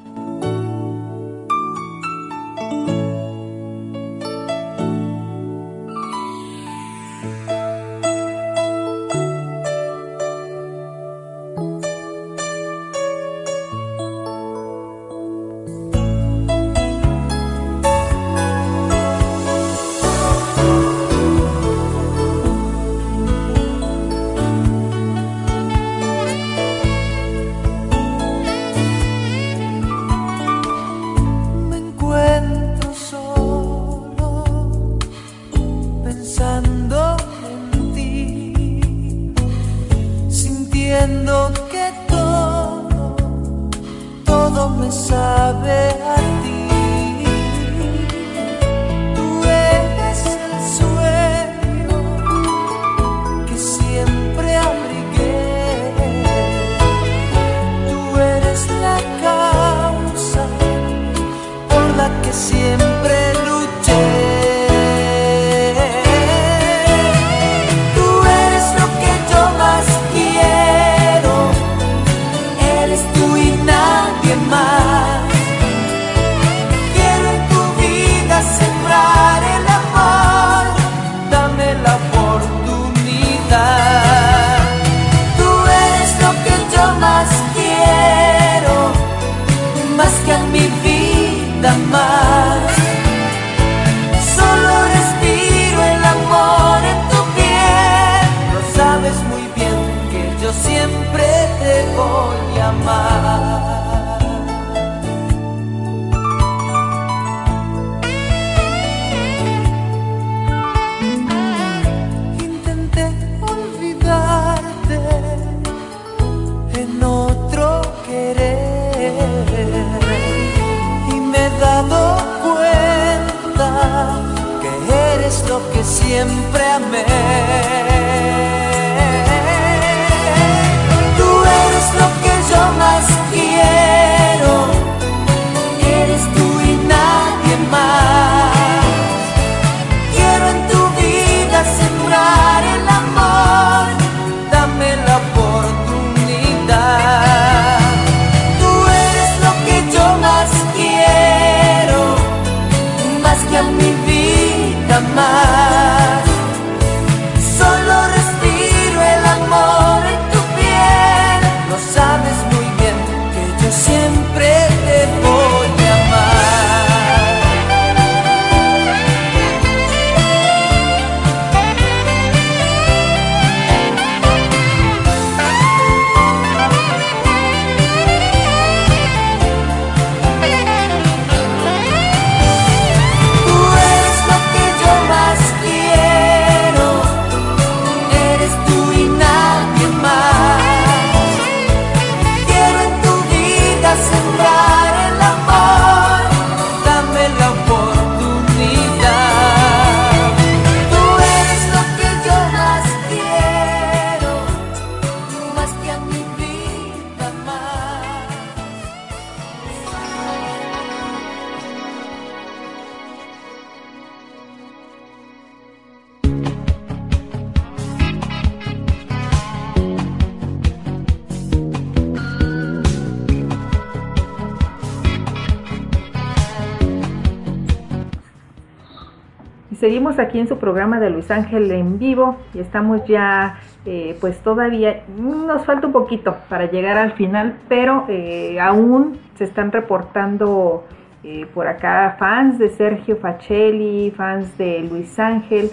Aquí en su programa de Luis Ángel en vivo y estamos ya, eh, pues todavía nos falta un poquito para llegar al final, pero eh, aún se están reportando eh, por acá fans de Sergio Facelli, fans de Luis Ángel,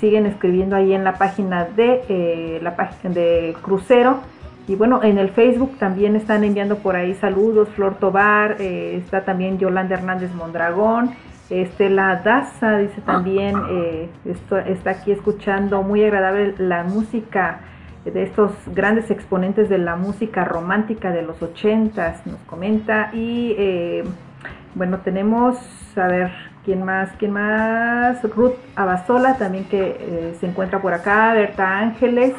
siguen escribiendo ahí en la página de la página de Crucero. Y bueno, en el Facebook también están enviando por ahí saludos, Flor Tobar, está también Yolanda Hernández Mondragón, Estela Daza dice también, eh, esto, está aquí escuchando muy agradable la música de estos grandes exponentes de la música romántica de los ochentas, nos comenta. Y eh, bueno, tenemos, a ver, ¿quién más? ¿Quién más? Ruth Abasola también que eh, se encuentra por acá, Berta Ángeles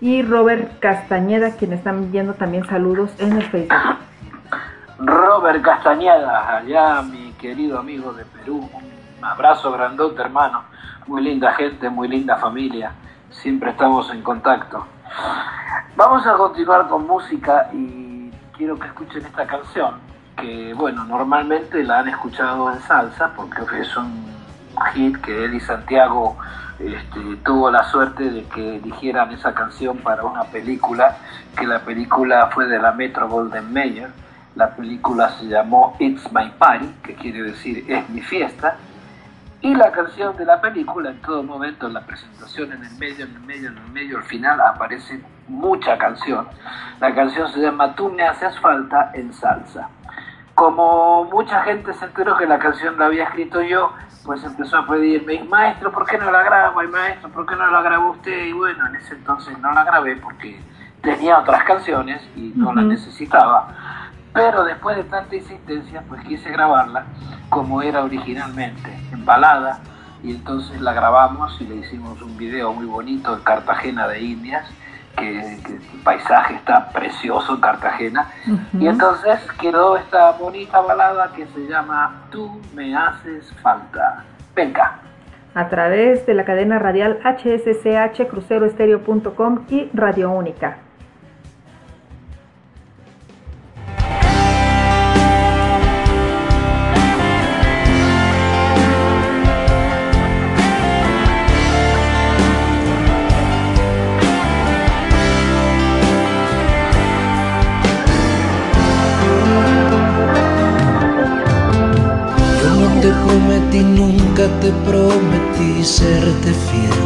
y Robert Castañeda, quienes están viendo también saludos en el Facebook. Robert Castañeda, allá mi querido amigo de Perú, un abrazo grandote hermano, muy linda gente, muy linda familia, siempre estamos en contacto. Vamos a continuar con música y quiero que escuchen esta canción, que bueno, normalmente la han escuchado en salsa porque es un hit que él y Santiago este, tuvo la suerte de que eligieran esa canción para una película, que la película fue de la Metro Golden Mayer la película se llamó It's My Party, que quiere decir es mi fiesta. Y la canción de la película, en todo momento, en la presentación, en el medio, en el medio, en el medio, al final aparece mucha canción. La canción se llama Tú me haces falta en salsa. Como mucha gente se enteró que la canción la había escrito yo, pues empezó a pedirme, maestro, ¿por qué no la grabo? Y maestro, ¿por qué no la grabó usted? Y bueno, en ese entonces no la grabé porque tenía otras canciones y no las necesitaba. Pero después de tanta insistencia, pues quise grabarla como era originalmente, en balada, y entonces la grabamos y le hicimos un video muy bonito en Cartagena de Indias, que, el paisaje está precioso en Cartagena, y entonces quedó esta bonita balada que se llama Tú me haces falta. Venga. A través de la cadena radial HSCH, cruceroestereo.com y Radio Única. Serte fiel.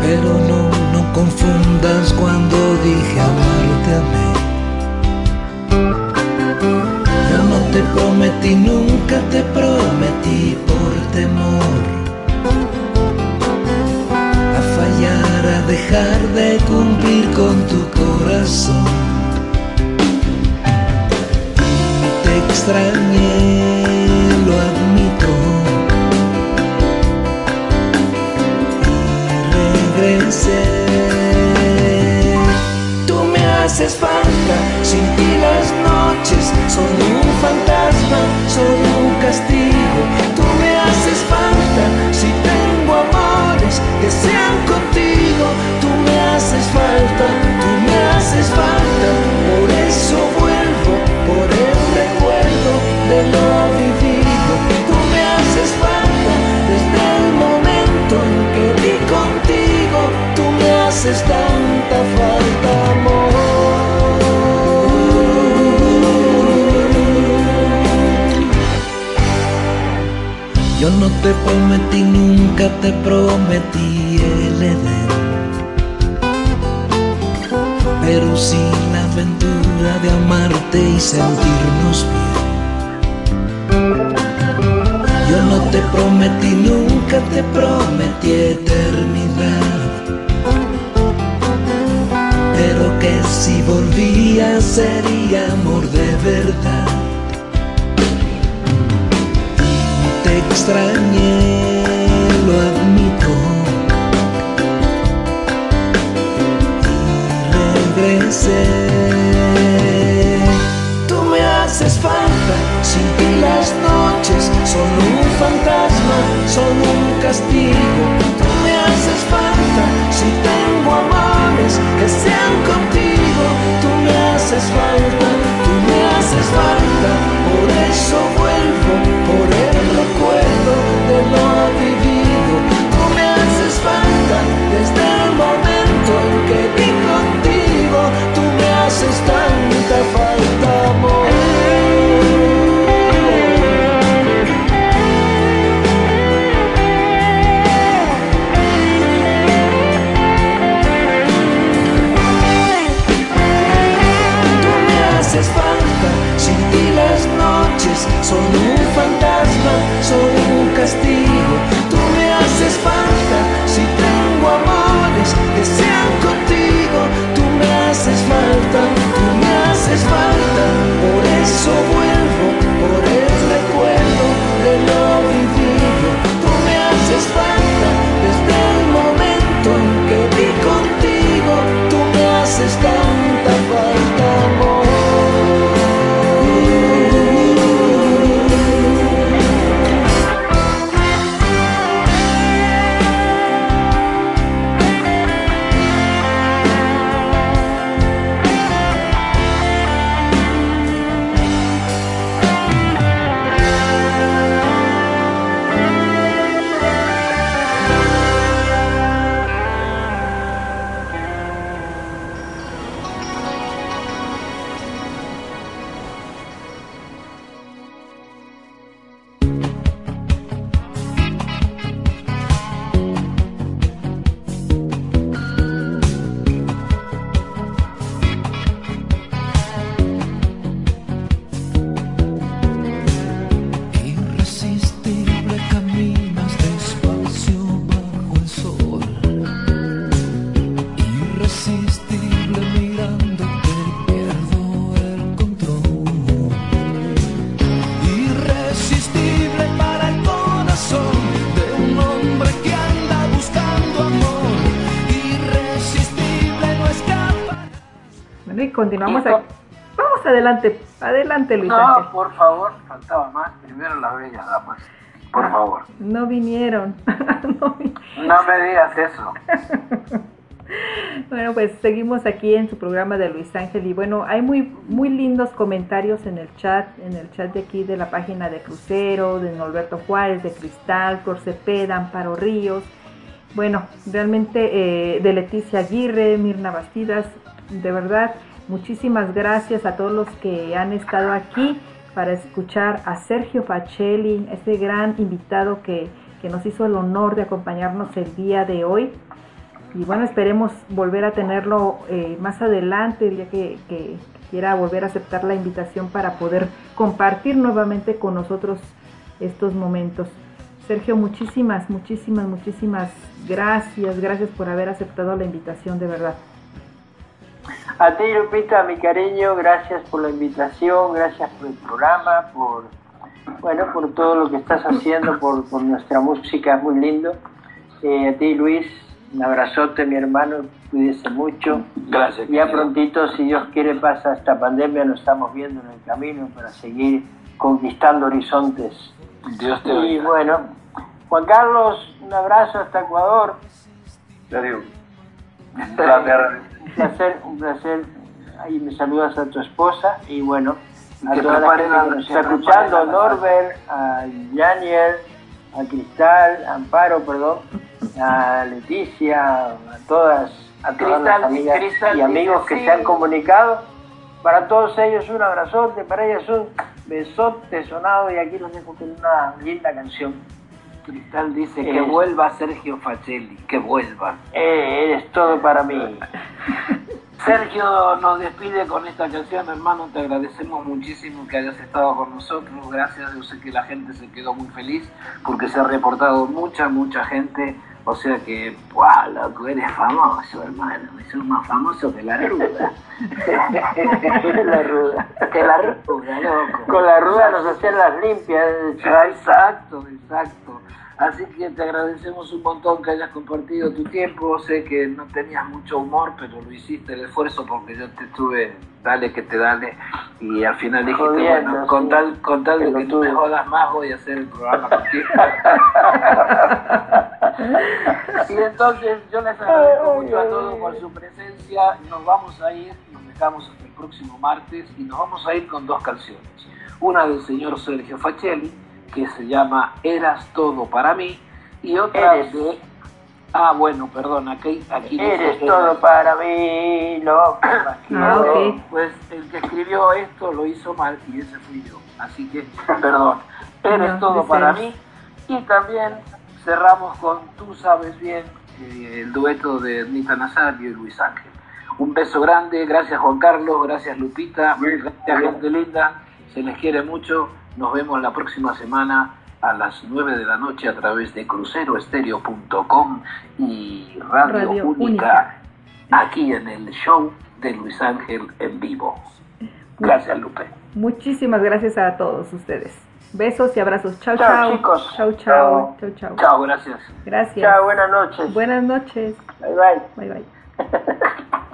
Pero no, no confundas cuando dije amarte a mí. Yo no te prometí, nunca te prometí por temor a fallar, a dejar de cumplir con tu corazón. extrañé, lo admito. Regresé. Tú me haces falta, sin ti las noches son un fantasma, son un castigo. Tú me haces falta, si tengo amores que sean contigo. Tú me haces falta, tú me haces falta, tanta falta, amor. Yo no te prometí, nunca te prometí el Edén. Pero sí la aventura de amarte y sentirnos bien. Yo no te prometí, nunca te prometí eternidad. Si volvía sería amor de verdad. Te extrañé, lo admito. Y regresé. Tú me haces falta, sin ti las noches son un fantasma, son un castigo. Tú me haces falta, si tengo amores que sean contigo. Tú me falta, tú me haces falta, por eso vuelvo. Continuamos aquí. Vamos adelante, adelante Luis. No, por favor, faltaba más. Primero las bellas damas. Por ah, favor. No vinieron. *laughs* no, no me digas eso. *laughs* Bueno, pues seguimos aquí en su programa de Luis Ángel y bueno, hay muy muy lindos comentarios en el chat, en el chat de aquí de la página de Crucero, de Norberto Juárez, de Cristal, Flor Cepeda, Amparo Ríos, bueno, realmente eh, de Leticia Aguirre, Mirna Bastidas, de verdad, muchísimas gracias a todos los que han estado aquí para escuchar a Sergio Facelli, este gran invitado que, que nos hizo el honor de acompañarnos el día de hoy y bueno, esperemos volver a tenerlo eh, más adelante, el día que, quiera volver a aceptar la invitación para poder compartir nuevamente con nosotros estos momentos. Sergio, muchísimas, muchísimas, muchísimas gracias, gracias por haber aceptado la invitación, de verdad. A ti, Lupita, mi cariño, gracias por la invitación, gracias por el programa, por, bueno, por todo lo que estás haciendo, por, nuestra música, es muy lindo. Eh, a ti, Luis, un abrazote, mi hermano, cuídese mucho. Gracias. Ya prontito, si Dios quiere, pasa esta pandemia, nos estamos viendo en el camino para seguir conquistando horizontes. Dios te Y bueno, Juan Carlos, un abrazo hasta Ecuador. Un placer. Un placer, un placer. Ahí me saludas a tu esposa y bueno, a toda la gente que nos está escuchando, Norbert, a Janier, a Cristal, a Amparo, perdón a Leticia, a todas, a todas las amigas y amigos que se han comunicado. Para todos ellos un abrazote, para ellos un besote sonado y aquí los dejo con una linda canción. Cristal dice que vuelva Sergio Facelli, que vuelva. Eh, eres todo para mí. *laughs* Sergio nos despide con esta canción, hermano, te agradecemos muchísimo que hayas estado con nosotros, gracias, yo sé que la gente se quedó muy feliz porque se ha reportado mucha, mucha gente o sea que, ¡guau, loco! Eres famoso, hermano. Sos más famoso que la ruda. la *laughs* ruda. Que la ruda, loco. Con la ruda nos hacían las limpias. Exacto, exacto. Así que te agradecemos un montón que hayas compartido tu tiempo. Sé que no tenías mucho humor, pero lo hiciste el esfuerzo porque yo te estuve, dale que te dale. Y al final dijiste, bueno, con tal, con tal de que tú me jodas más, voy a hacer el programa contigo. *laughs* y entonces yo les agradezco mucho a todos por su presencia. Nos vamos a ir, nos dejamos hasta el próximo martes y nos vamos a ir con dos canciones. Una del señor Sergio Facelli que se llama Eras todo para mí y otra de Ah, bueno, perdón, aquí, aquí Eres todo para mí, loco. Ah, Pues el que escribió esto lo hizo mal y ese fui yo. Así que, *laughs* perdón. Eres todo para mí. Y también cerramos con Tú sabes bien, eh, el dueto de Nita Nazario y Luis Ángel. Un beso grande, gracias Juan Carlos, gracias Lupita, gracias gente linda, se les quiere mucho. Nos vemos la próxima semana a las 9 de la noche a través de cruceroestereo.com y Radio, Única, aquí en el show de Luis Ángel en vivo. Gracias, Lupe. Muchísimas gracias a todos ustedes. Besos y abrazos. Chao, chao. Chao, chicos. Chao, chao. Chao, chao. Chao, gracias. Gracias. Chao, buenas noches. Buenas noches. Bye, bye. Bye, bye. *laughs*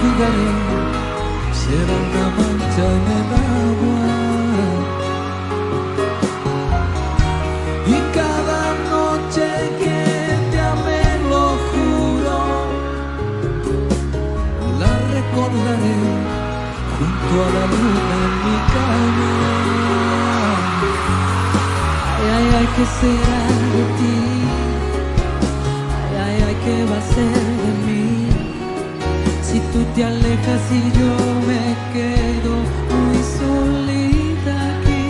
olvidaré será una mancha en el agua. Y cada noche que te amé, lo juro, la recordaré junto a la luna en mi cama. Ay, ay, ay, ¿qué será de ti? Ay, ay, ay, ¿qué va a ser? te alejas y yo me quedo muy solita aquí.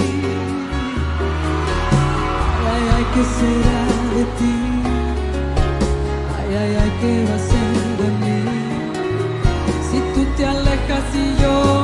Ay, ay, ¿qué será de ti? Ay, ay, ay, ¿qué va a ser de mí? Si tú te alejas y yo